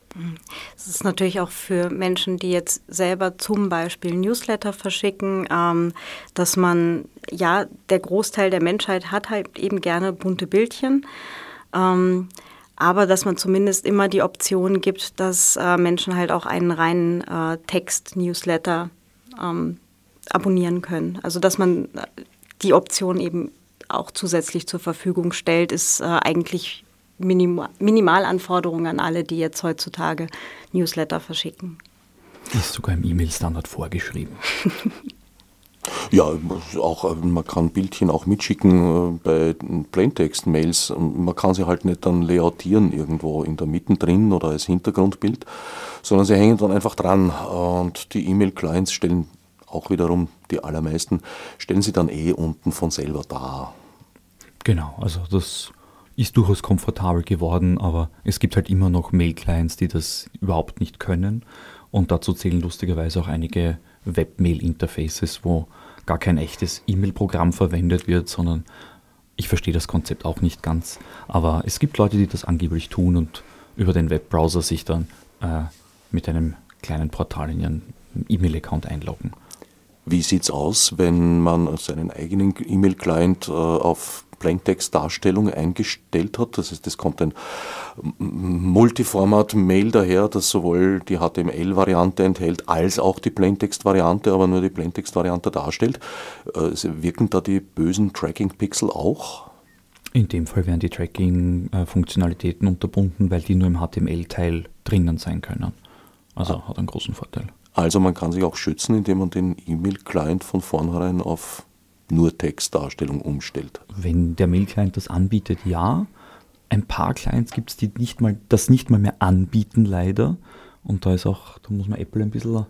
Es ist natürlich auch für Menschen, die jetzt selber zum Beispiel Newsletter verschicken, ähm, dass man, ja, der Großteil der Menschheit hat halt eben gerne bunte Bildchen. Ähm, aber dass man zumindest immer die Option gibt, dass äh, Menschen halt auch einen reinen äh, Text-Newsletter ähm, abonnieren können. Also dass man die Option eben auch zusätzlich zur Verfügung stellt, ist äh, eigentlich Minim Minimalanforderung an alle, die jetzt heutzutage Newsletter verschicken. Ist sogar im E-Mail-Standard vorgeschrieben. Ja, auch, äh, man kann Bildchen auch mitschicken äh, bei Plaintext-Mails. Man kann sie halt nicht dann layoutieren irgendwo in der Mitte drin oder als Hintergrundbild, sondern sie hängen dann einfach dran. Und die E-Mail-Clients stellen auch wiederum die allermeisten, stellen sie dann eh unten von selber dar. Genau, also das ist durchaus komfortabel geworden, aber es gibt halt immer noch Mail-Clients, die das überhaupt nicht können. Und dazu zählen lustigerweise auch einige Webmail-Interfaces, wo gar kein echtes E-Mail-Programm verwendet wird, sondern ich verstehe das Konzept auch nicht ganz. Aber es gibt Leute, die das angeblich tun und über den Webbrowser sich dann äh, mit einem kleinen Portal in ihren E-Mail-Account einloggen. Wie sieht es aus, wenn man seinen eigenen E-Mail-Client äh, auf Plaintext-Darstellung eingestellt hat? Das heißt, es kommt ein Multiformat-Mail daher, das sowohl die HTML-Variante enthält als auch die Plaintext-Variante, aber nur die Plaintext-Variante darstellt. Äh, wirken da die bösen Tracking-Pixel auch? In dem Fall werden die Tracking-Funktionalitäten unterbunden, weil die nur im HTML-Teil drinnen sein können. Also ah. hat einen großen Vorteil. Also man kann sich auch schützen, indem man den E-Mail-Client von vornherein auf nur Textdarstellung umstellt. Wenn der Mail-Client das anbietet, ja. Ein paar Clients gibt es, die nicht mal, das nicht mal mehr anbieten, leider. Und da ist auch, da muss man Apple ein bisschen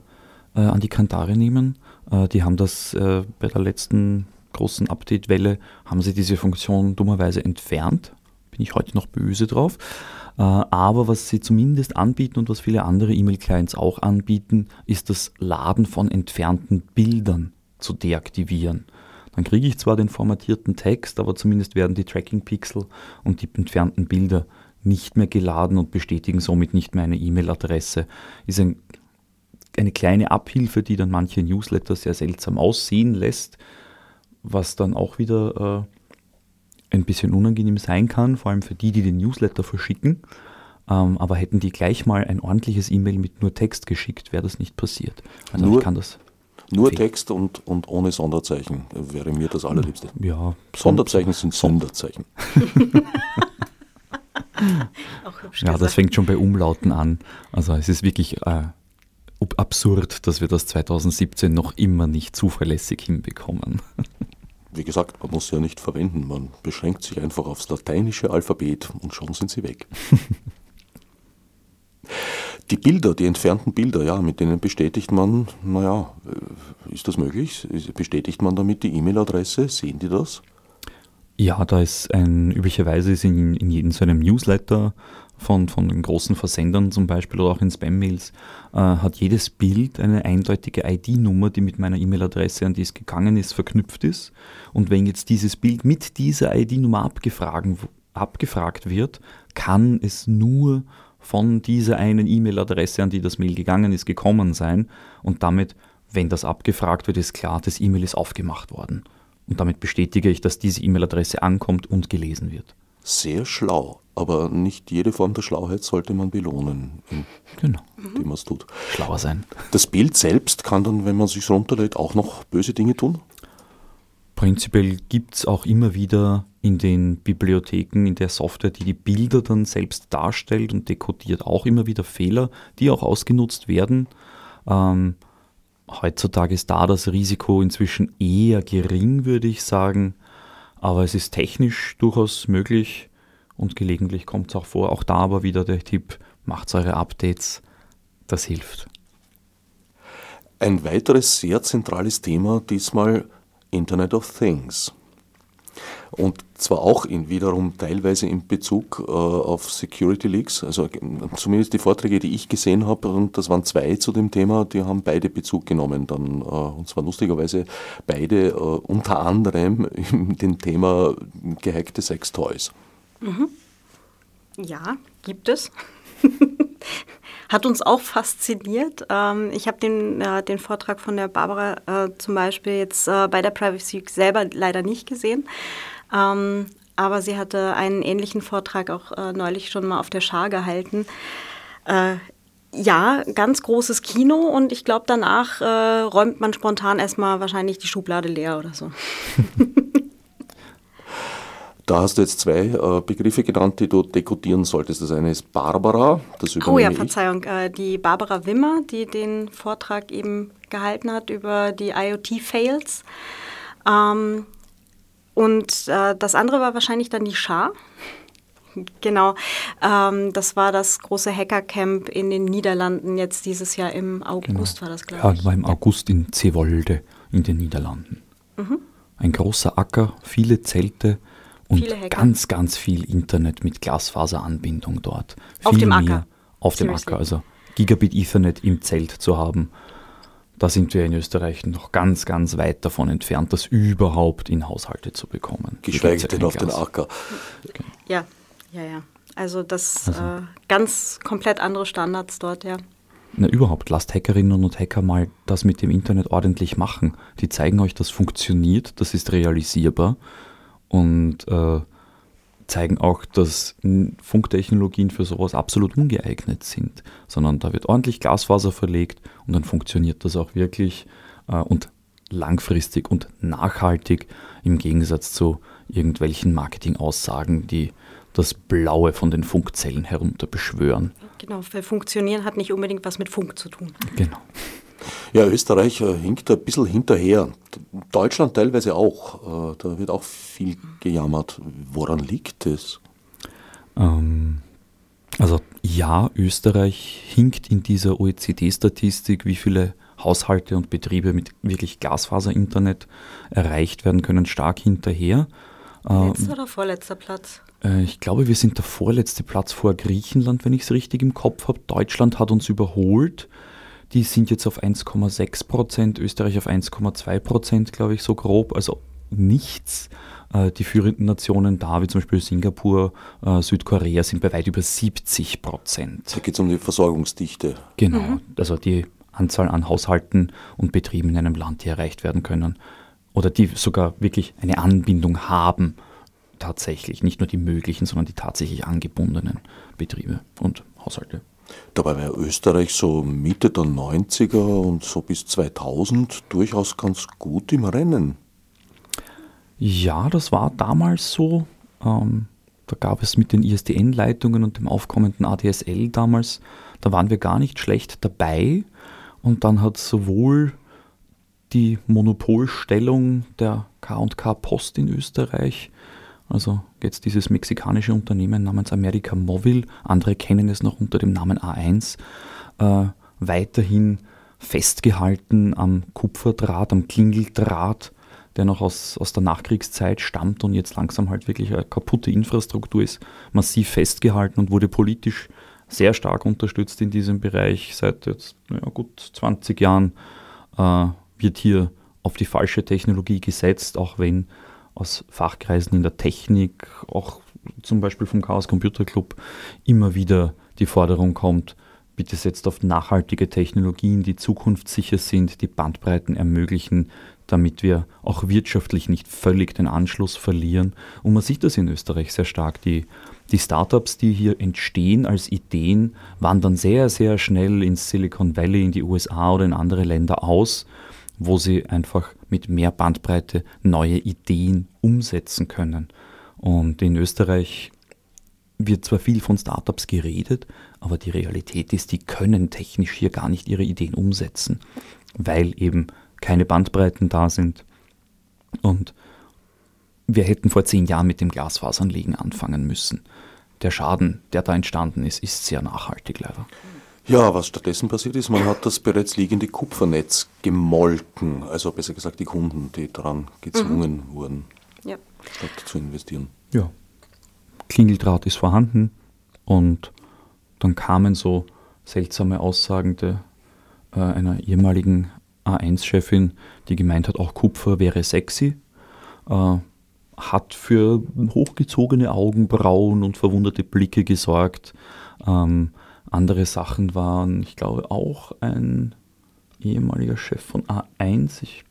äh, an die Kantare nehmen. Äh, die haben das äh, bei der letzten großen Update-Welle, haben sie diese Funktion dummerweise entfernt. Bin ich heute noch böse drauf. Äh, aber was sie zumindest anbieten und was viele andere E-Mail-Clients auch anbieten, ist das Laden von entfernten Bildern zu deaktivieren. Dann kriege ich zwar den formatierten Text, aber zumindest werden die Tracking-Pixel und die entfernten Bilder nicht mehr geladen und bestätigen somit nicht mehr eine E-Mail-Adresse. Ist ein, eine kleine Abhilfe, die dann manche Newsletter sehr seltsam aussehen lässt, was dann auch wieder äh, ein bisschen unangenehm sein kann, vor allem für die, die den Newsletter verschicken. Ähm, aber hätten die gleich mal ein ordentliches E-Mail mit nur Text geschickt, wäre das nicht passiert. Also nur, ich kann das nur. Text und, und ohne Sonderzeichen wäre mir das allerliebste. Ja, Sonderzeichen sind Sonderzeichen. ja, das fängt schon bei Umlauten an. Also es ist wirklich äh, absurd, dass wir das 2017 noch immer nicht zuverlässig hinbekommen. Wie gesagt, man muss sie ja nicht verwenden. Man beschränkt sich einfach aufs lateinische Alphabet und schon sind sie weg. Die Bilder, die entfernten Bilder, ja, mit denen bestätigt man, naja, äh, ist das möglich? Bestätigt man damit die E-Mail-Adresse? Sehen die das? Ja, da ist ein, üblicherweise ist in, in jedem so einem Newsletter von, von den großen Versendern zum Beispiel oder auch in Spam-Mails, äh, hat jedes Bild eine eindeutige ID-Nummer, die mit meiner E-Mail-Adresse, an die es gegangen ist, verknüpft ist. Und wenn jetzt dieses Bild mit dieser ID-Nummer abgefragt wird, kann es nur von dieser einen E-Mail-Adresse, an die das Mail gegangen ist, gekommen sein. Und damit, wenn das abgefragt wird, ist klar, das E-Mail ist aufgemacht worden. Und damit bestätige ich, dass diese E-Mail-Adresse ankommt und gelesen wird. Sehr schlau, aber nicht jede Form der Schlauheit sollte man belohnen, genau. indem man es tut. Schlauer sein. Das Bild selbst kann dann, wenn man es sich runterlädt, auch noch böse Dinge tun? Prinzipiell gibt es auch immer wieder in den Bibliotheken, in der Software, die die Bilder dann selbst darstellt und dekodiert, auch immer wieder Fehler, die auch ausgenutzt werden. Ähm, heutzutage ist da das Risiko inzwischen eher gering, würde ich sagen, aber es ist technisch durchaus möglich und gelegentlich kommt es auch vor. Auch da aber wieder der Tipp, macht eure Updates, das hilft. Ein weiteres sehr zentrales Thema diesmal Internet of Things. Und zwar auch in wiederum teilweise in Bezug äh, auf Security Leaks. Also zumindest die Vorträge, die ich gesehen habe, und das waren zwei zu dem Thema, die haben beide Bezug genommen. Dann, äh, und zwar lustigerweise beide äh, unter anderem in dem Thema gehackte Sextoys. Mhm. Ja, gibt es. Hat uns auch fasziniert. Ähm, ich habe den, äh, den Vortrag von der Barbara äh, zum Beispiel jetzt äh, bei der Privacy Week selber leider nicht gesehen. Ähm, aber sie hatte einen ähnlichen Vortrag auch neulich schon mal auf der Schar gehalten. Ja, ganz großes Kino und ich glaube, danach räumt man spontan erstmal wahrscheinlich die Schublade leer oder so. Da hast du jetzt zwei äh, Begriffe genannt, die du dekodieren solltest. Das eine ist Barbara, das übernehme Oh ja, Verzeihung, äh, die Barbara Wimmer, die den Vortrag eben gehalten hat über die IoT-Fails. Ähm, und äh, das andere war wahrscheinlich dann die Schar. Genau, ähm, das war das große Hackercamp in den Niederlanden jetzt dieses Jahr im August genau. war das, glaube ich. Ja, war im August in Zeewolde in den Niederlanden. Mhm. Ein großer Acker, viele Zelte und ganz, ganz viel Internet mit Glasfaseranbindung dort. Auf viel dem Acker? Auf dem Acker, also Gigabit Ethernet im Zelt zu haben da sind wir in Österreich noch ganz, ganz weit davon entfernt, das überhaupt in Haushalte zu bekommen. Geschweige denn auf den Acker. Okay. Ja, ja, ja. Also das also, äh, ganz komplett andere Standards dort, ja. Na, überhaupt, lasst Hackerinnen und Hacker mal das mit dem Internet ordentlich machen. Die zeigen euch, das funktioniert, das ist realisierbar und äh, zeigen auch, dass Funktechnologien für sowas absolut ungeeignet sind, sondern da wird ordentlich Glasfaser verlegt und dann funktioniert das auch wirklich äh, und langfristig und nachhaltig im Gegensatz zu irgendwelchen Marketingaussagen, die das Blaue von den Funkzellen herunter beschwören. Genau, weil Funktionieren hat nicht unbedingt was mit Funk zu tun. Genau. Ja, Österreich äh, hinkt ein bisschen hinterher. Deutschland teilweise auch. Äh, da wird auch viel gejammert. Woran liegt es? Ähm, also ja, Österreich hinkt in dieser OECD-Statistik, wie viele Haushalte und Betriebe mit wirklich Glasfaser-Internet erreicht werden können, stark hinterher. Letzter ähm, oder vorletzter Platz? Äh, ich glaube, wir sind der vorletzte Platz vor Griechenland, wenn ich es richtig im Kopf habe. Deutschland hat uns überholt. Die sind jetzt auf 1,6 Prozent, Österreich auf 1,2 Prozent, glaube ich, so grob. Also nichts. Äh, die führenden Nationen da, wie zum Beispiel Singapur, äh, Südkorea, sind bei weit über 70 Prozent. Da geht es um die Versorgungsdichte. Genau, mhm. also die Anzahl an Haushalten und Betrieben in einem Land, die erreicht werden können. Oder die sogar wirklich eine Anbindung haben, tatsächlich. Nicht nur die möglichen, sondern die tatsächlich angebundenen Betriebe und Haushalte. Dabei war Österreich so Mitte der 90er und so bis 2000 durchaus ganz gut im Rennen. Ja, das war damals so. Ähm, da gab es mit den ISDN-Leitungen und dem aufkommenden ADSL damals, da waren wir gar nicht schlecht dabei. Und dann hat sowohl die Monopolstellung der K&K Post in Österreich, also jetzt dieses mexikanische Unternehmen namens America Movil, andere kennen es noch unter dem Namen A1, äh, weiterhin festgehalten am Kupferdraht, am Klingeldraht, der noch aus, aus der Nachkriegszeit stammt und jetzt langsam halt wirklich eine kaputte Infrastruktur ist, massiv festgehalten und wurde politisch sehr stark unterstützt in diesem Bereich. Seit jetzt ja, gut 20 Jahren äh, wird hier auf die falsche Technologie gesetzt, auch wenn aus Fachkreisen in der Technik, auch zum Beispiel vom Chaos Computer Club, immer wieder die Forderung kommt, bitte setzt auf nachhaltige Technologien, die zukunftssicher sind, die Bandbreiten ermöglichen, damit wir auch wirtschaftlich nicht völlig den Anschluss verlieren. Und man sieht das in Österreich sehr stark. Die, die Startups, die hier entstehen als Ideen, wandern sehr, sehr schnell ins Silicon Valley, in die USA oder in andere Länder aus, wo sie einfach mit mehr Bandbreite neue Ideen umsetzen können. Und in Österreich wird zwar viel von Startups geredet, aber die Realität ist, die können technisch hier gar nicht ihre Ideen umsetzen, weil eben keine Bandbreiten da sind. Und wir hätten vor zehn Jahren mit dem Glasfaseranlegen anfangen müssen. Der Schaden, der da entstanden ist, ist sehr nachhaltig leider. Ja, was stattdessen passiert ist, man hat das bereits liegende Kupfernetz gemolken. Also besser gesagt die Kunden, die daran gezwungen mhm. wurden, ja. statt zu investieren. Ja. Klingeldraht ist vorhanden und dann kamen so seltsame Aussagen de, äh, einer ehemaligen A1-Chefin, die gemeint hat, auch Kupfer wäre sexy, äh, hat für hochgezogene Augenbrauen und verwunderte Blicke gesorgt. Ähm, andere Sachen waren, ich glaube, auch ein ehemaliger Chef von A1. Ich,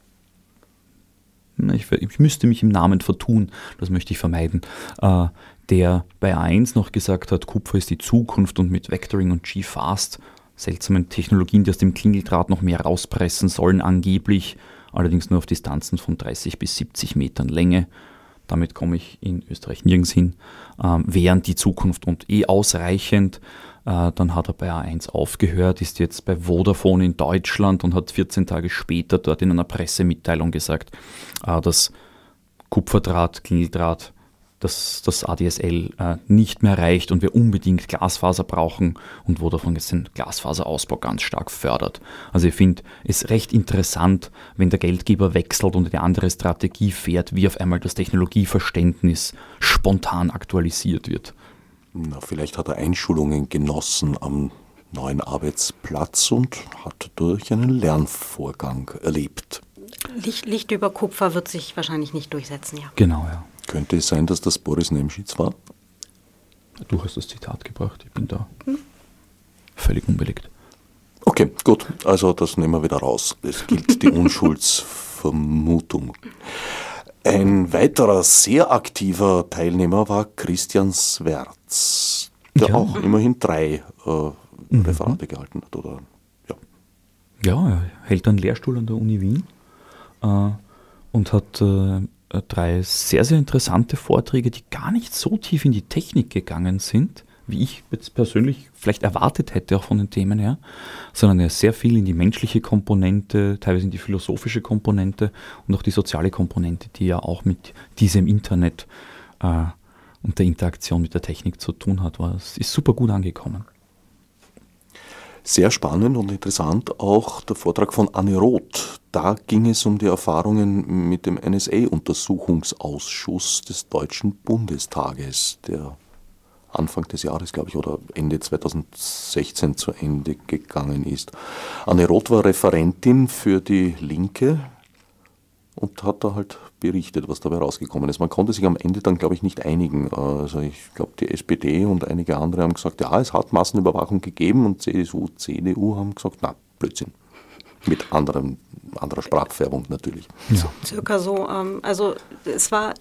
ich, ich müsste mich im Namen vertun, das möchte ich vermeiden. Äh, der bei A1 noch gesagt hat, Kupfer ist die Zukunft und mit Vectoring und G-Fast seltsamen Technologien, die aus dem Klingeldraht noch mehr rauspressen sollen, angeblich, allerdings nur auf Distanzen von 30 bis 70 Metern Länge. Damit komme ich in Österreich nirgends hin. Ähm, wären die Zukunft und eh ausreichend. Äh, dann hat er bei A1 aufgehört, ist jetzt bei Vodafone in Deutschland und hat 14 Tage später dort in einer Pressemitteilung gesagt, äh, dass Kupferdraht, Klingeldraht dass das ADSL äh, nicht mehr reicht und wir unbedingt Glasfaser brauchen und wo davon jetzt den Glasfaserausbau ganz stark fördert. Also ich finde es recht interessant, wenn der Geldgeber wechselt und eine andere Strategie fährt, wie auf einmal das Technologieverständnis spontan aktualisiert wird. Na, vielleicht hat er Einschulungen genossen am neuen Arbeitsplatz und hat dadurch einen Lernvorgang erlebt. Licht, Licht über Kupfer wird sich wahrscheinlich nicht durchsetzen, ja. Genau, ja. Könnte es sein, dass das Boris Nemschitz war? Du hast das Zitat gebracht, ich bin da hm. völlig unbelegt. Okay, gut, also das nehmen wir wieder raus. Es gilt die Unschuldsvermutung. Ein weiterer sehr aktiver Teilnehmer war Christian Swerz, der ja. auch immerhin drei äh, mhm. Referate gehalten hat. Oder, ja. ja, er hält einen Lehrstuhl an der Uni Wien äh, und hat äh, drei sehr, sehr interessante Vorträge, die gar nicht so tief in die Technik gegangen sind, wie ich jetzt persönlich vielleicht erwartet hätte, auch von den Themen her, sondern sehr viel in die menschliche Komponente, teilweise in die philosophische Komponente und auch die soziale Komponente, die ja auch mit diesem Internet äh, und der Interaktion mit der Technik zu tun hat. Es ist super gut angekommen. Sehr spannend und interessant auch der Vortrag von Anne Roth. Da ging es um die Erfahrungen mit dem NSA-Untersuchungsausschuss des Deutschen Bundestages, der Anfang des Jahres, glaube ich, oder Ende 2016 zu Ende gegangen ist. Anne Roth war Referentin für die Linke und hat da halt berichtet, was dabei rausgekommen ist. Man konnte sich am Ende dann, glaube ich, nicht einigen. Also ich glaube, die SPD und einige andere haben gesagt, ja, es hat Massenüberwachung gegeben und CSU, CDU haben gesagt, na, Blödsinn. Mit anderem, anderer Sprachfärbung natürlich. Ja. Circa so. Ähm, also es war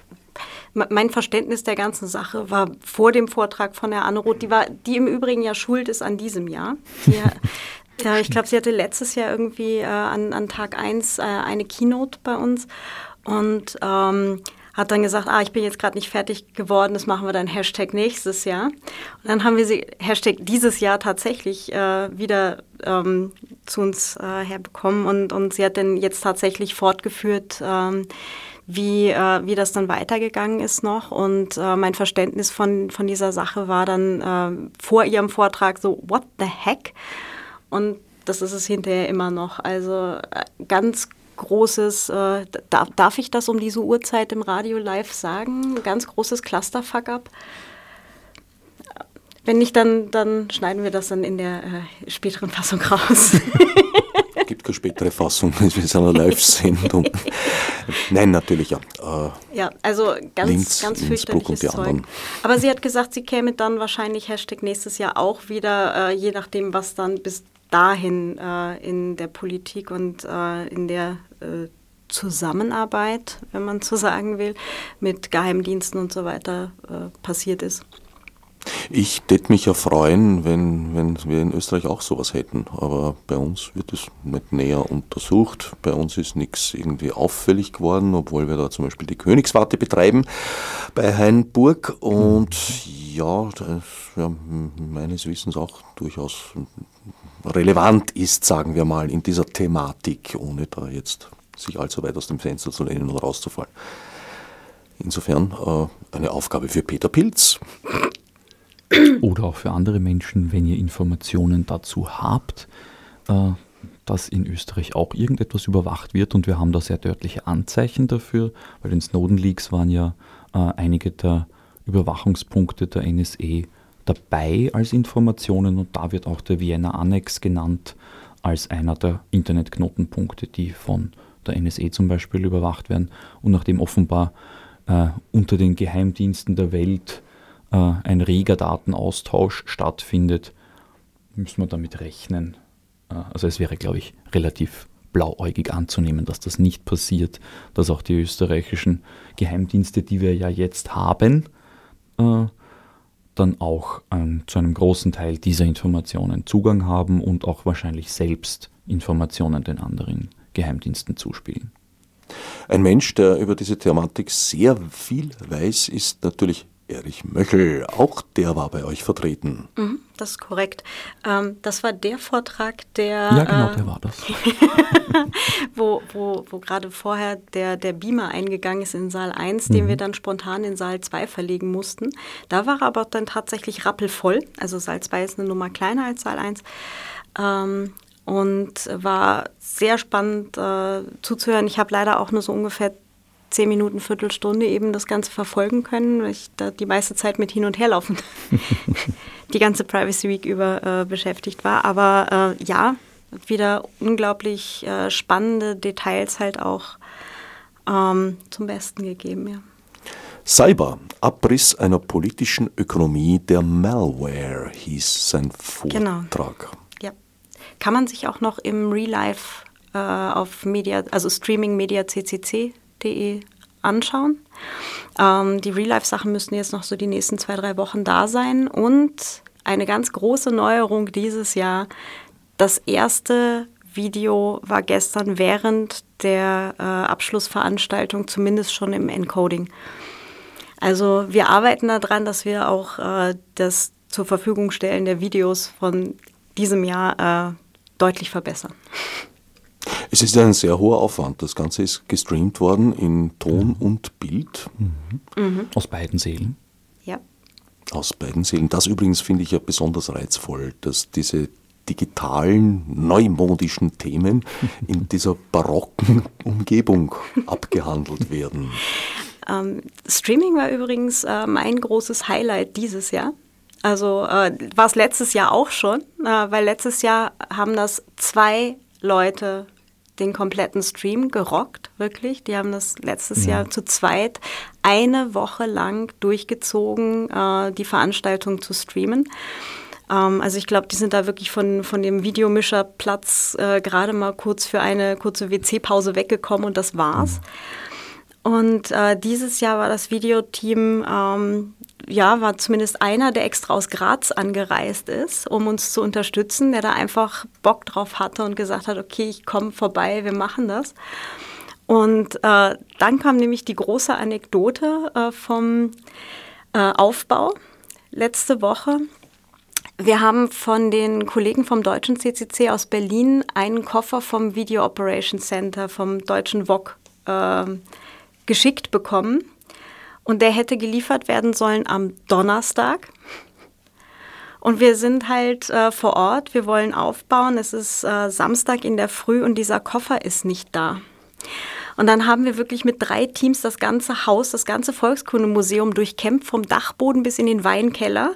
mein Verständnis der ganzen Sache war vor dem Vortrag von der Anne Roth, die, die im Übrigen ja schuld ist an diesem Jahr. Die, ja, ich glaube, sie hatte letztes Jahr irgendwie äh, an, an Tag 1 äh, eine Keynote bei uns und ähm, hat dann gesagt, ah, ich bin jetzt gerade nicht fertig geworden, das machen wir dann Hashtag nächstes Jahr. Und dann haben wir sie Hashtag dieses Jahr tatsächlich äh, wieder ähm, zu uns äh, herbekommen und, und sie hat dann jetzt tatsächlich fortgeführt, ähm, wie, äh, wie das dann weitergegangen ist noch. Und äh, mein Verständnis von, von dieser Sache war dann äh, vor ihrem Vortrag so, what the heck? Und das ist es hinterher immer noch. Also äh, ganz großes, äh, darf, darf ich das um diese Uhrzeit im Radio live sagen? Ganz großes Clusterfuck-up. Wenn nicht, dann, dann schneiden wir das dann in der äh, späteren Fassung raus. keine spätere Fassung, wir sind eine Live-Sendung. Nein, natürlich ja. Äh, ja, also ganz, Linz, ganz fürchterliches Zeug. Anderen. Aber sie hat gesagt, sie käme dann wahrscheinlich Hashtag nächstes Jahr auch wieder, äh, je nachdem, was dann bis dahin äh, in der Politik und äh, in der äh, Zusammenarbeit, wenn man so sagen will, mit Geheimdiensten und so weiter äh, passiert ist. Ich tät mich ja freuen, wenn, wenn wir in Österreich auch sowas hätten. Aber bei uns wird es nicht näher untersucht. Bei uns ist nichts irgendwie auffällig geworden, obwohl wir da zum Beispiel die Königswarte betreiben bei Hainburg. Und ja, das ja, meines Wissens auch durchaus relevant ist, sagen wir mal, in dieser Thematik, ohne da jetzt sich allzu weit aus dem Fenster zu lehnen oder rauszufallen. Insofern äh, eine Aufgabe für Peter Pilz. Oder auch für andere Menschen, wenn ihr Informationen dazu habt, äh, dass in Österreich auch irgendetwas überwacht wird. Und wir haben da sehr deutliche Anzeichen dafür, weil in Snowden Leaks waren ja äh, einige der Überwachungspunkte der NSA dabei als Informationen. Und da wird auch der Vienna Annex genannt als einer der Internetknotenpunkte, die von der NSA zum Beispiel überwacht werden. Und nachdem offenbar äh, unter den Geheimdiensten der Welt äh, ein reger Datenaustausch stattfindet, müssen wir damit rechnen. Äh, also es wäre, glaube ich, relativ blauäugig anzunehmen, dass das nicht passiert, dass auch die österreichischen Geheimdienste, die wir ja jetzt haben, äh, dann auch ähm, zu einem großen Teil dieser Informationen Zugang haben und auch wahrscheinlich selbst Informationen den anderen Geheimdiensten zuspielen. Ein Mensch, der über diese Thematik sehr viel weiß, ist natürlich Erich Möchel, auch der war bei euch vertreten. Mhm, das ist korrekt. Ähm, das war der Vortrag, der. Ja, genau, äh, der war das. wo wo, wo gerade vorher der, der Beamer eingegangen ist in Saal 1, mhm. den wir dann spontan in Saal 2 verlegen mussten. Da war er aber dann tatsächlich rappelvoll. Also Saal 2 ist eine Nummer kleiner als Saal 1. Ähm, und war sehr spannend äh, zuzuhören. Ich habe leider auch nur so ungefähr zehn Minuten, Viertelstunde eben das Ganze verfolgen können, weil ich da die meiste Zeit mit hin und her laufen die ganze Privacy Week über äh, beschäftigt war. Aber äh, ja, wieder unglaublich äh, spannende Details halt auch ähm, zum Besten gegeben, ja. Cyber, Abriss einer politischen Ökonomie der Malware hieß sein Vortrag. Genau. Ja. Kann man sich auch noch im Real Life äh, auf Media, also Streaming Media CCC www.real.de anschauen. Ähm, die Real-Life-Sachen müssen jetzt noch so die nächsten zwei, drei Wochen da sein. Und eine ganz große Neuerung dieses Jahr, das erste Video war gestern während der äh, Abschlussveranstaltung zumindest schon im Encoding. Also wir arbeiten daran, dass wir auch äh, das zur Verfügung stellen der Videos von diesem Jahr äh, deutlich verbessern. Es ist ein sehr hoher Aufwand. Das Ganze ist gestreamt worden in Ton mhm. und Bild. Mhm. Mhm. Aus beiden Seelen. Ja. Aus beiden Seelen. Das übrigens finde ich ja besonders reizvoll, dass diese digitalen, neumodischen Themen in dieser barocken Umgebung abgehandelt werden. Ähm, Streaming war übrigens äh, mein großes Highlight dieses Jahr. Also äh, war es letztes Jahr auch schon, äh, weil letztes Jahr haben das zwei Leute den kompletten Stream gerockt, wirklich. Die haben das letztes ja. Jahr zu zweit eine Woche lang durchgezogen, äh, die Veranstaltung zu streamen. Ähm, also ich glaube, die sind da wirklich von, von dem Videomischerplatz äh, gerade mal kurz für eine kurze WC-Pause weggekommen und das war's. Mhm. Und äh, dieses Jahr war das Videoteam, ähm, ja, war zumindest einer, der extra aus Graz angereist ist, um uns zu unterstützen, der da einfach Bock drauf hatte und gesagt hat, okay, ich komme vorbei, wir machen das. Und äh, dann kam nämlich die große Anekdote äh, vom äh, Aufbau letzte Woche. Wir haben von den Kollegen vom deutschen CCC aus Berlin einen Koffer vom Video Operations Center, vom deutschen VOG, äh, geschickt bekommen. Und der hätte geliefert werden sollen am Donnerstag. Und wir sind halt äh, vor Ort, wir wollen aufbauen. Es ist äh, Samstag in der Früh und dieser Koffer ist nicht da. Und dann haben wir wirklich mit drei Teams das ganze Haus, das ganze Volkskundemuseum durchkämpft, vom Dachboden bis in den Weinkeller.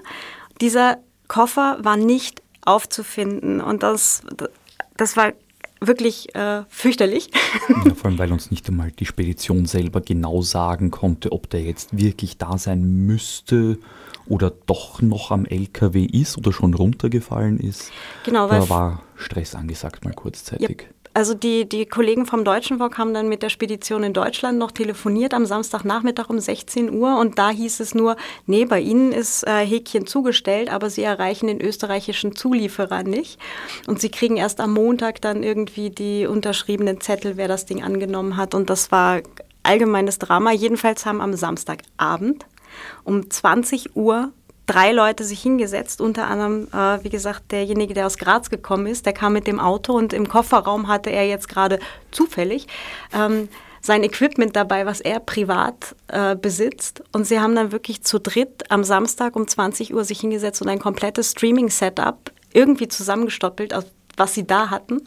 Dieser Koffer war nicht aufzufinden. Und das, das war wirklich äh, fürchterlich. Ja, vor allem, weil uns nicht einmal die Spedition selber genau sagen konnte, ob der jetzt wirklich da sein müsste oder doch noch am LKW ist oder schon runtergefallen ist. Genau, da war Stress angesagt, mal kurzzeitig. Ja, also die, die Kollegen vom Deutschen Wok haben dann mit der Spedition in Deutschland noch telefoniert am Samstagnachmittag um 16 Uhr und da hieß es nur, nee, bei Ihnen ist äh, Häkchen zugestellt, aber Sie erreichen den österreichischen Zulieferer nicht. Und Sie kriegen erst am Montag dann irgendwie die unterschriebenen Zettel, wer das Ding angenommen hat. Und das war allgemeines Drama. Jedenfalls haben am Samstagabend um 20 Uhr drei Leute sich hingesetzt, unter anderem, äh, wie gesagt, derjenige, der aus Graz gekommen ist, der kam mit dem Auto und im Kofferraum hatte er jetzt gerade zufällig ähm, sein Equipment dabei, was er privat äh, besitzt. Und sie haben dann wirklich zu dritt am Samstag um 20 Uhr sich hingesetzt und ein komplettes Streaming-Setup irgendwie zusammengestoppelt, was sie da hatten.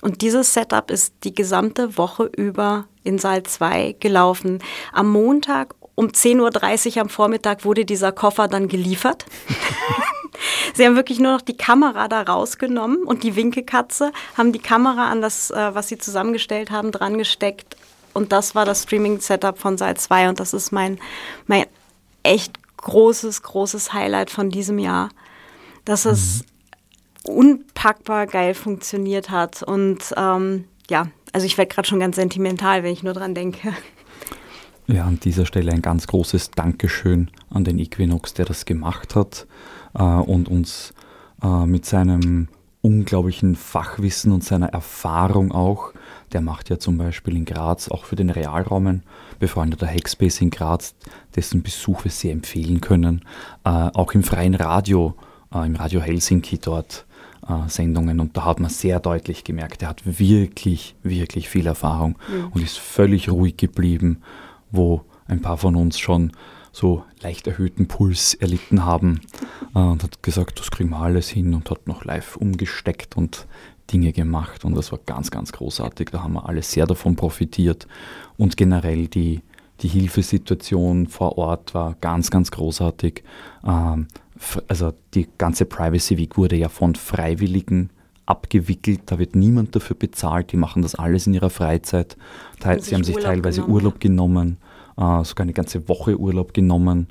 Und dieses Setup ist die gesamte Woche über in Saal 2 gelaufen. Am Montag um 10.30 Uhr am Vormittag wurde dieser Koffer dann geliefert. Sie haben wirklich nur noch die Kamera da rausgenommen und die Winkelkatze, haben die Kamera an das, äh, was sie zusammengestellt haben, dran gesteckt. Und das war das Streaming-Setup von Seil 2. Und das ist mein, mein echt großes, großes Highlight von diesem Jahr. Dass es mhm. unpackbar geil funktioniert hat. Und ähm, ja, also ich werde gerade schon ganz sentimental, wenn ich nur dran denke. Ja, an dieser Stelle ein ganz großes Dankeschön an den Equinox, der das gemacht hat äh, und uns äh, mit seinem unglaublichen Fachwissen und seiner Erfahrung auch, der macht ja zum Beispiel in Graz auch für den Realraum befreundeter Hackspace in Graz, dessen Besuch wir sehr empfehlen können, äh, auch im freien Radio, äh, im Radio Helsinki dort äh, Sendungen und da hat man sehr deutlich gemerkt, er hat wirklich, wirklich viel Erfahrung mhm. und ist völlig ruhig geblieben wo ein paar von uns schon so leicht erhöhten Puls erlitten haben äh, und hat gesagt, das kriegen wir alles hin und hat noch live umgesteckt und Dinge gemacht und das war ganz, ganz großartig. Da haben wir alle sehr davon profitiert und generell die, die Hilfesituation vor Ort war ganz, ganz großartig. Ähm, also die ganze Privacy Week wurde ja von Freiwilligen abgewickelt, da wird niemand dafür bezahlt, die machen das alles in ihrer Freizeit. Sie haben sich Urlaub teilweise genommen. Urlaub genommen, äh, sogar eine ganze Woche Urlaub genommen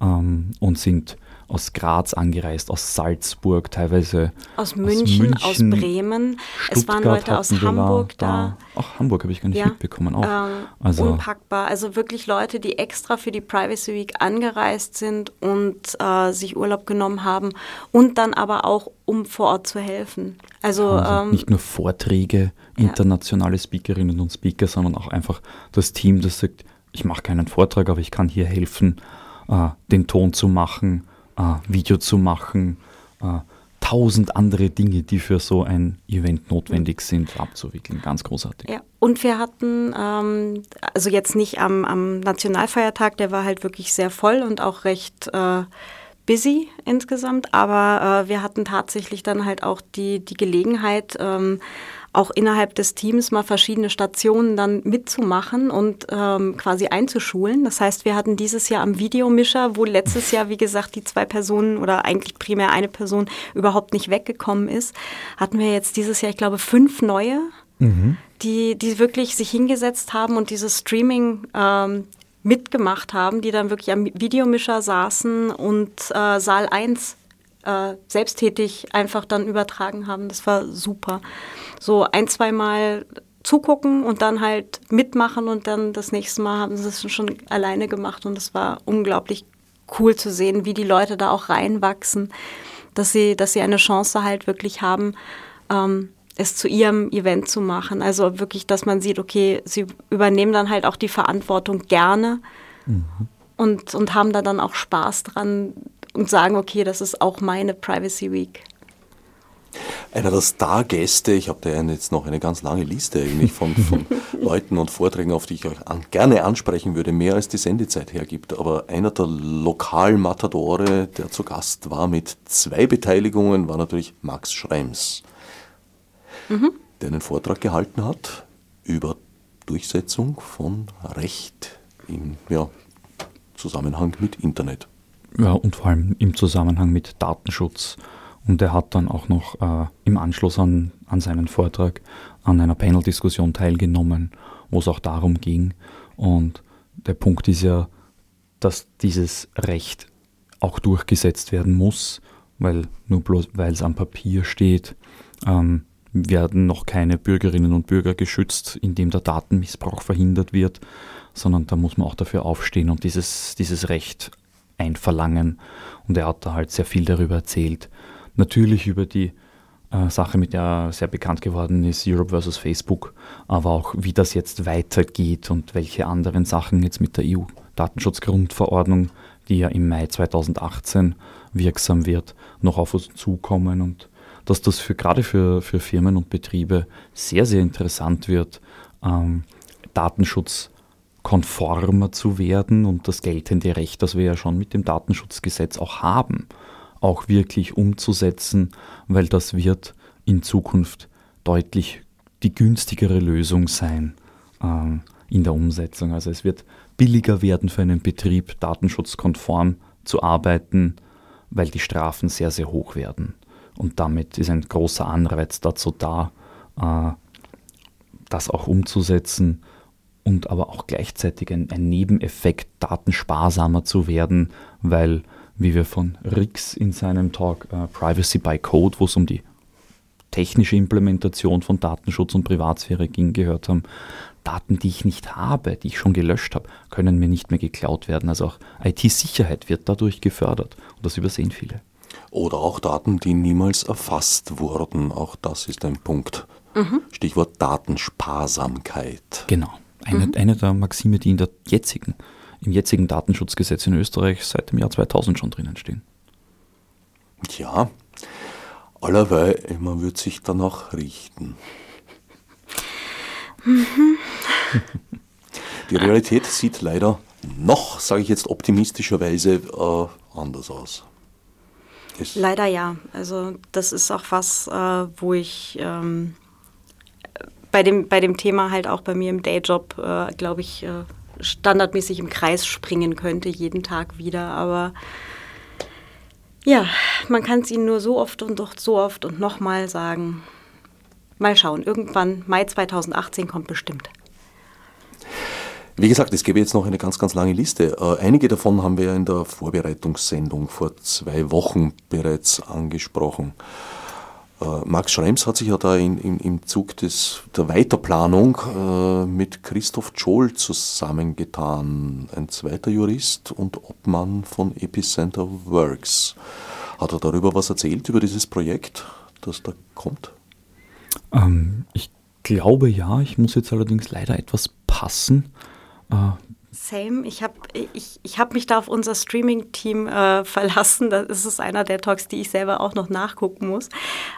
ähm, und sind aus Graz angereist, aus Salzburg, teilweise aus München, aus, München, aus Bremen. Stuttgart es waren Leute aus Hamburg da. da. Auch Hamburg habe ich gar nicht ja. mitbekommen. Auch. Ähm, also, unpackbar. Also wirklich Leute, die extra für die Privacy Week angereist sind und äh, sich Urlaub genommen haben und dann aber auch, um vor Ort zu helfen. Also, also ähm, nicht nur Vorträge, internationale ja. Speakerinnen und Speaker, sondern auch einfach das Team, das sagt, ich mache keinen Vortrag, aber ich kann hier helfen, äh, den Ton zu machen, äh, Video zu machen, äh, tausend andere Dinge, die für so ein Event notwendig sind, abzuwickeln. Ganz großartig. Ja, und wir hatten, ähm, also jetzt nicht am, am, Nationalfeiertag, der war halt wirklich sehr voll und auch recht äh, busy insgesamt, aber äh, wir hatten tatsächlich dann halt auch die, die Gelegenheit, ähm, auch innerhalb des Teams mal verschiedene Stationen dann mitzumachen und ähm, quasi einzuschulen. Das heißt, wir hatten dieses Jahr am Videomischer, wo letztes Jahr, wie gesagt, die zwei Personen oder eigentlich primär eine Person überhaupt nicht weggekommen ist, hatten wir jetzt dieses Jahr, ich glaube, fünf neue, mhm. die, die wirklich sich hingesetzt haben und dieses Streaming ähm, mitgemacht haben, die dann wirklich am Videomischer saßen und äh, Saal 1 äh, selbsttätig einfach dann übertragen haben. Das war super. So ein, zweimal zugucken und dann halt mitmachen und dann das nächste Mal haben sie es schon alleine gemacht und es war unglaublich cool zu sehen, wie die Leute da auch reinwachsen, dass sie, dass sie eine Chance halt wirklich haben, ähm, es zu ihrem Event zu machen. Also wirklich, dass man sieht, okay, sie übernehmen dann halt auch die Verantwortung gerne mhm. und, und haben da dann auch Spaß dran, und sagen, okay, das ist auch meine Privacy Week. Einer der Stargäste, ich habe da jetzt noch eine ganz lange Liste eigentlich von, von Leuten und Vorträgen, auf die ich euch an, gerne ansprechen würde, mehr als die Sendezeit hergibt. Aber einer der Lokalmatadore, der zu Gast war mit zwei Beteiligungen, war natürlich Max Schrems, mhm. der einen Vortrag gehalten hat über Durchsetzung von Recht im ja, Zusammenhang mit Internet. Ja, und vor allem im Zusammenhang mit Datenschutz. Und er hat dann auch noch äh, im Anschluss an, an seinen Vortrag an einer Panel-Diskussion teilgenommen, wo es auch darum ging. Und der Punkt ist ja, dass dieses Recht auch durchgesetzt werden muss, weil nur bloß weil es am Papier steht, ähm, werden noch keine Bürgerinnen und Bürger geschützt, indem der Datenmissbrauch verhindert wird, sondern da muss man auch dafür aufstehen und dieses, dieses Recht einverlangen. Und er hat da halt sehr viel darüber erzählt. Natürlich über die äh, Sache, mit der er sehr bekannt geworden ist, Europe versus Facebook, aber auch wie das jetzt weitergeht und welche anderen Sachen jetzt mit der EU-Datenschutzgrundverordnung, die ja im Mai 2018 wirksam wird, noch auf uns zukommen und dass das für, gerade für, für Firmen und Betriebe sehr, sehr interessant wird, ähm, Datenschutz konformer zu werden und das geltende Recht, das wir ja schon mit dem Datenschutzgesetz auch haben, auch wirklich umzusetzen, weil das wird in Zukunft deutlich die günstigere Lösung sein äh, in der Umsetzung. Also es wird billiger werden für einen Betrieb, datenschutzkonform zu arbeiten, weil die Strafen sehr, sehr hoch werden. Und damit ist ein großer Anreiz dazu da, äh, das auch umzusetzen und aber auch gleichzeitig ein, ein Nebeneffekt, datensparsamer zu werden, weil, wie wir von Rix in seinem Talk äh, Privacy by Code, wo es um die technische Implementation von Datenschutz und Privatsphäre ging, gehört haben, Daten, die ich nicht habe, die ich schon gelöscht habe, können mir nicht mehr geklaut werden. Also auch IT-Sicherheit wird dadurch gefördert und das übersehen viele. Oder auch Daten, die niemals erfasst wurden. Auch das ist ein Punkt. Mhm. Stichwort Datensparsamkeit. Genau. Eine, mhm. eine der Maxime, die in der jetzigen, im jetzigen Datenschutzgesetz in Österreich seit dem Jahr 2000 schon drinnen stehen. Ja, allerweil, man wird sich danach richten. Mhm. Die Realität sieht leider noch, sage ich jetzt optimistischerweise, äh, anders aus. Es leider ja. Also das ist auch was, äh, wo ich ähm, bei dem, bei dem Thema halt auch bei mir im Dayjob, äh, glaube ich, äh, standardmäßig im Kreis springen könnte, jeden Tag wieder. Aber ja, man kann es ihnen nur so oft und doch so oft und nochmal sagen. Mal schauen, irgendwann, Mai 2018 kommt bestimmt. Wie gesagt, es gäbe jetzt noch eine ganz, ganz lange Liste. Äh, einige davon haben wir in der Vorbereitungssendung vor zwei Wochen bereits angesprochen. Äh, Max Schrems hat sich ja da in, in, im Zug des, der Weiterplanung äh, mit Christoph Scholl zusammengetan, ein zweiter Jurist und Obmann von Epicenter Works. Hat er darüber was erzählt, über dieses Projekt, das da kommt? Ähm, ich glaube ja, ich muss jetzt allerdings leider etwas passen. Äh, Same. Ich habe ich, ich hab mich da auf unser Streaming-Team äh, verlassen. Das ist einer der Talks, die ich selber auch noch nachgucken muss,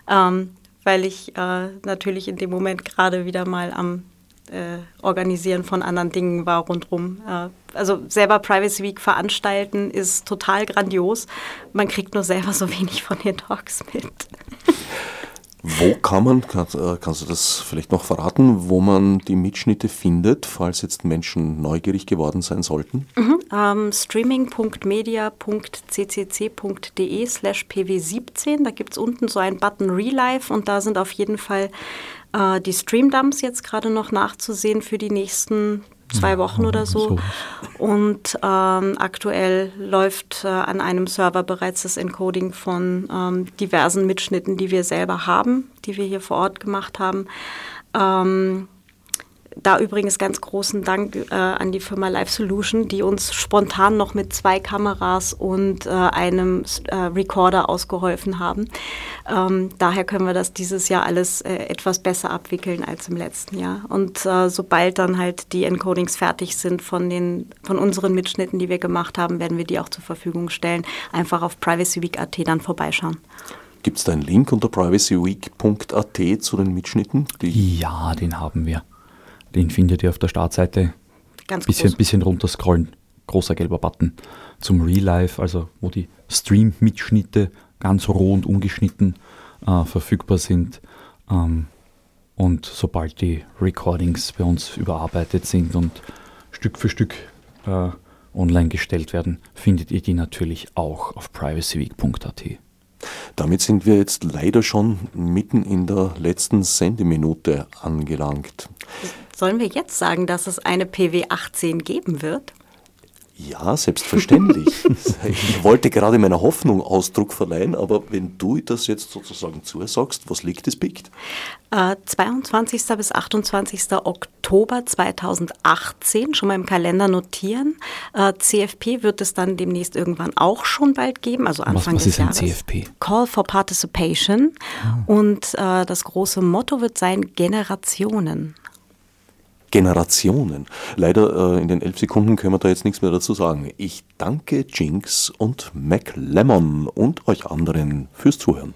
ähm, weil ich äh, natürlich in dem Moment gerade wieder mal am äh, Organisieren von anderen Dingen war rundherum. Äh, also selber Privacy Week veranstalten ist total grandios. Man kriegt nur selber so wenig von den Talks mit. Wo kann man, äh, kannst du das vielleicht noch verraten, wo man die Mitschnitte findet, falls jetzt Menschen neugierig geworden sein sollten? Mhm, ähm, streaming.media.ccc.de slash pw17, da gibt es unten so einen Button Relive und da sind auf jeden Fall äh, die Streamdumps jetzt gerade noch nachzusehen für die nächsten zwei Wochen oder so. Und ähm, aktuell läuft äh, an einem Server bereits das Encoding von ähm, diversen Mitschnitten, die wir selber haben, die wir hier vor Ort gemacht haben. Ähm, da übrigens ganz großen Dank äh, an die Firma Live Solution, die uns spontan noch mit zwei Kameras und äh, einem äh, Recorder ausgeholfen haben. Ähm, daher können wir das dieses Jahr alles äh, etwas besser abwickeln als im letzten Jahr. Und äh, sobald dann halt die Encodings fertig sind von, den, von unseren Mitschnitten, die wir gemacht haben, werden wir die auch zur Verfügung stellen. Einfach auf privacyweek.at dann vorbeischauen. Gibt es da einen Link unter privacyweek.at zu den Mitschnitten? ja, den haben wir. Den findet ihr auf der Startseite. Ganz bisschen, groß. bisschen runterscrollen. Großer gelber Button zum Real Life, also wo die Stream-Mitschnitte ganz roh und ungeschnitten äh, verfügbar sind. Ähm, und sobald die Recordings bei uns überarbeitet sind und Stück für Stück äh, online gestellt werden, findet ihr die natürlich auch auf privacyweek.at. Damit sind wir jetzt leider schon mitten in der letzten Sendeminute angelangt. Sollen wir jetzt sagen, dass es eine PW 18 geben wird? Ja, selbstverständlich. ich wollte gerade meiner Hoffnung Ausdruck verleihen, aber wenn du das jetzt sozusagen zusagst, was liegt es biegt? Äh, 22. bis 28. Oktober 2018, schon mal im Kalender notieren. Äh, CFP wird es dann demnächst irgendwann auch schon bald geben, also Anfang was, was des ist Jahres. Ein CFP? Call for Participation. Oh. Und äh, das große Motto wird sein Generationen. Generationen. Leider äh, in den elf Sekunden können wir da jetzt nichts mehr dazu sagen. Ich danke Jinx und McLemmon und euch anderen fürs Zuhören.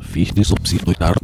Fichte subsidiar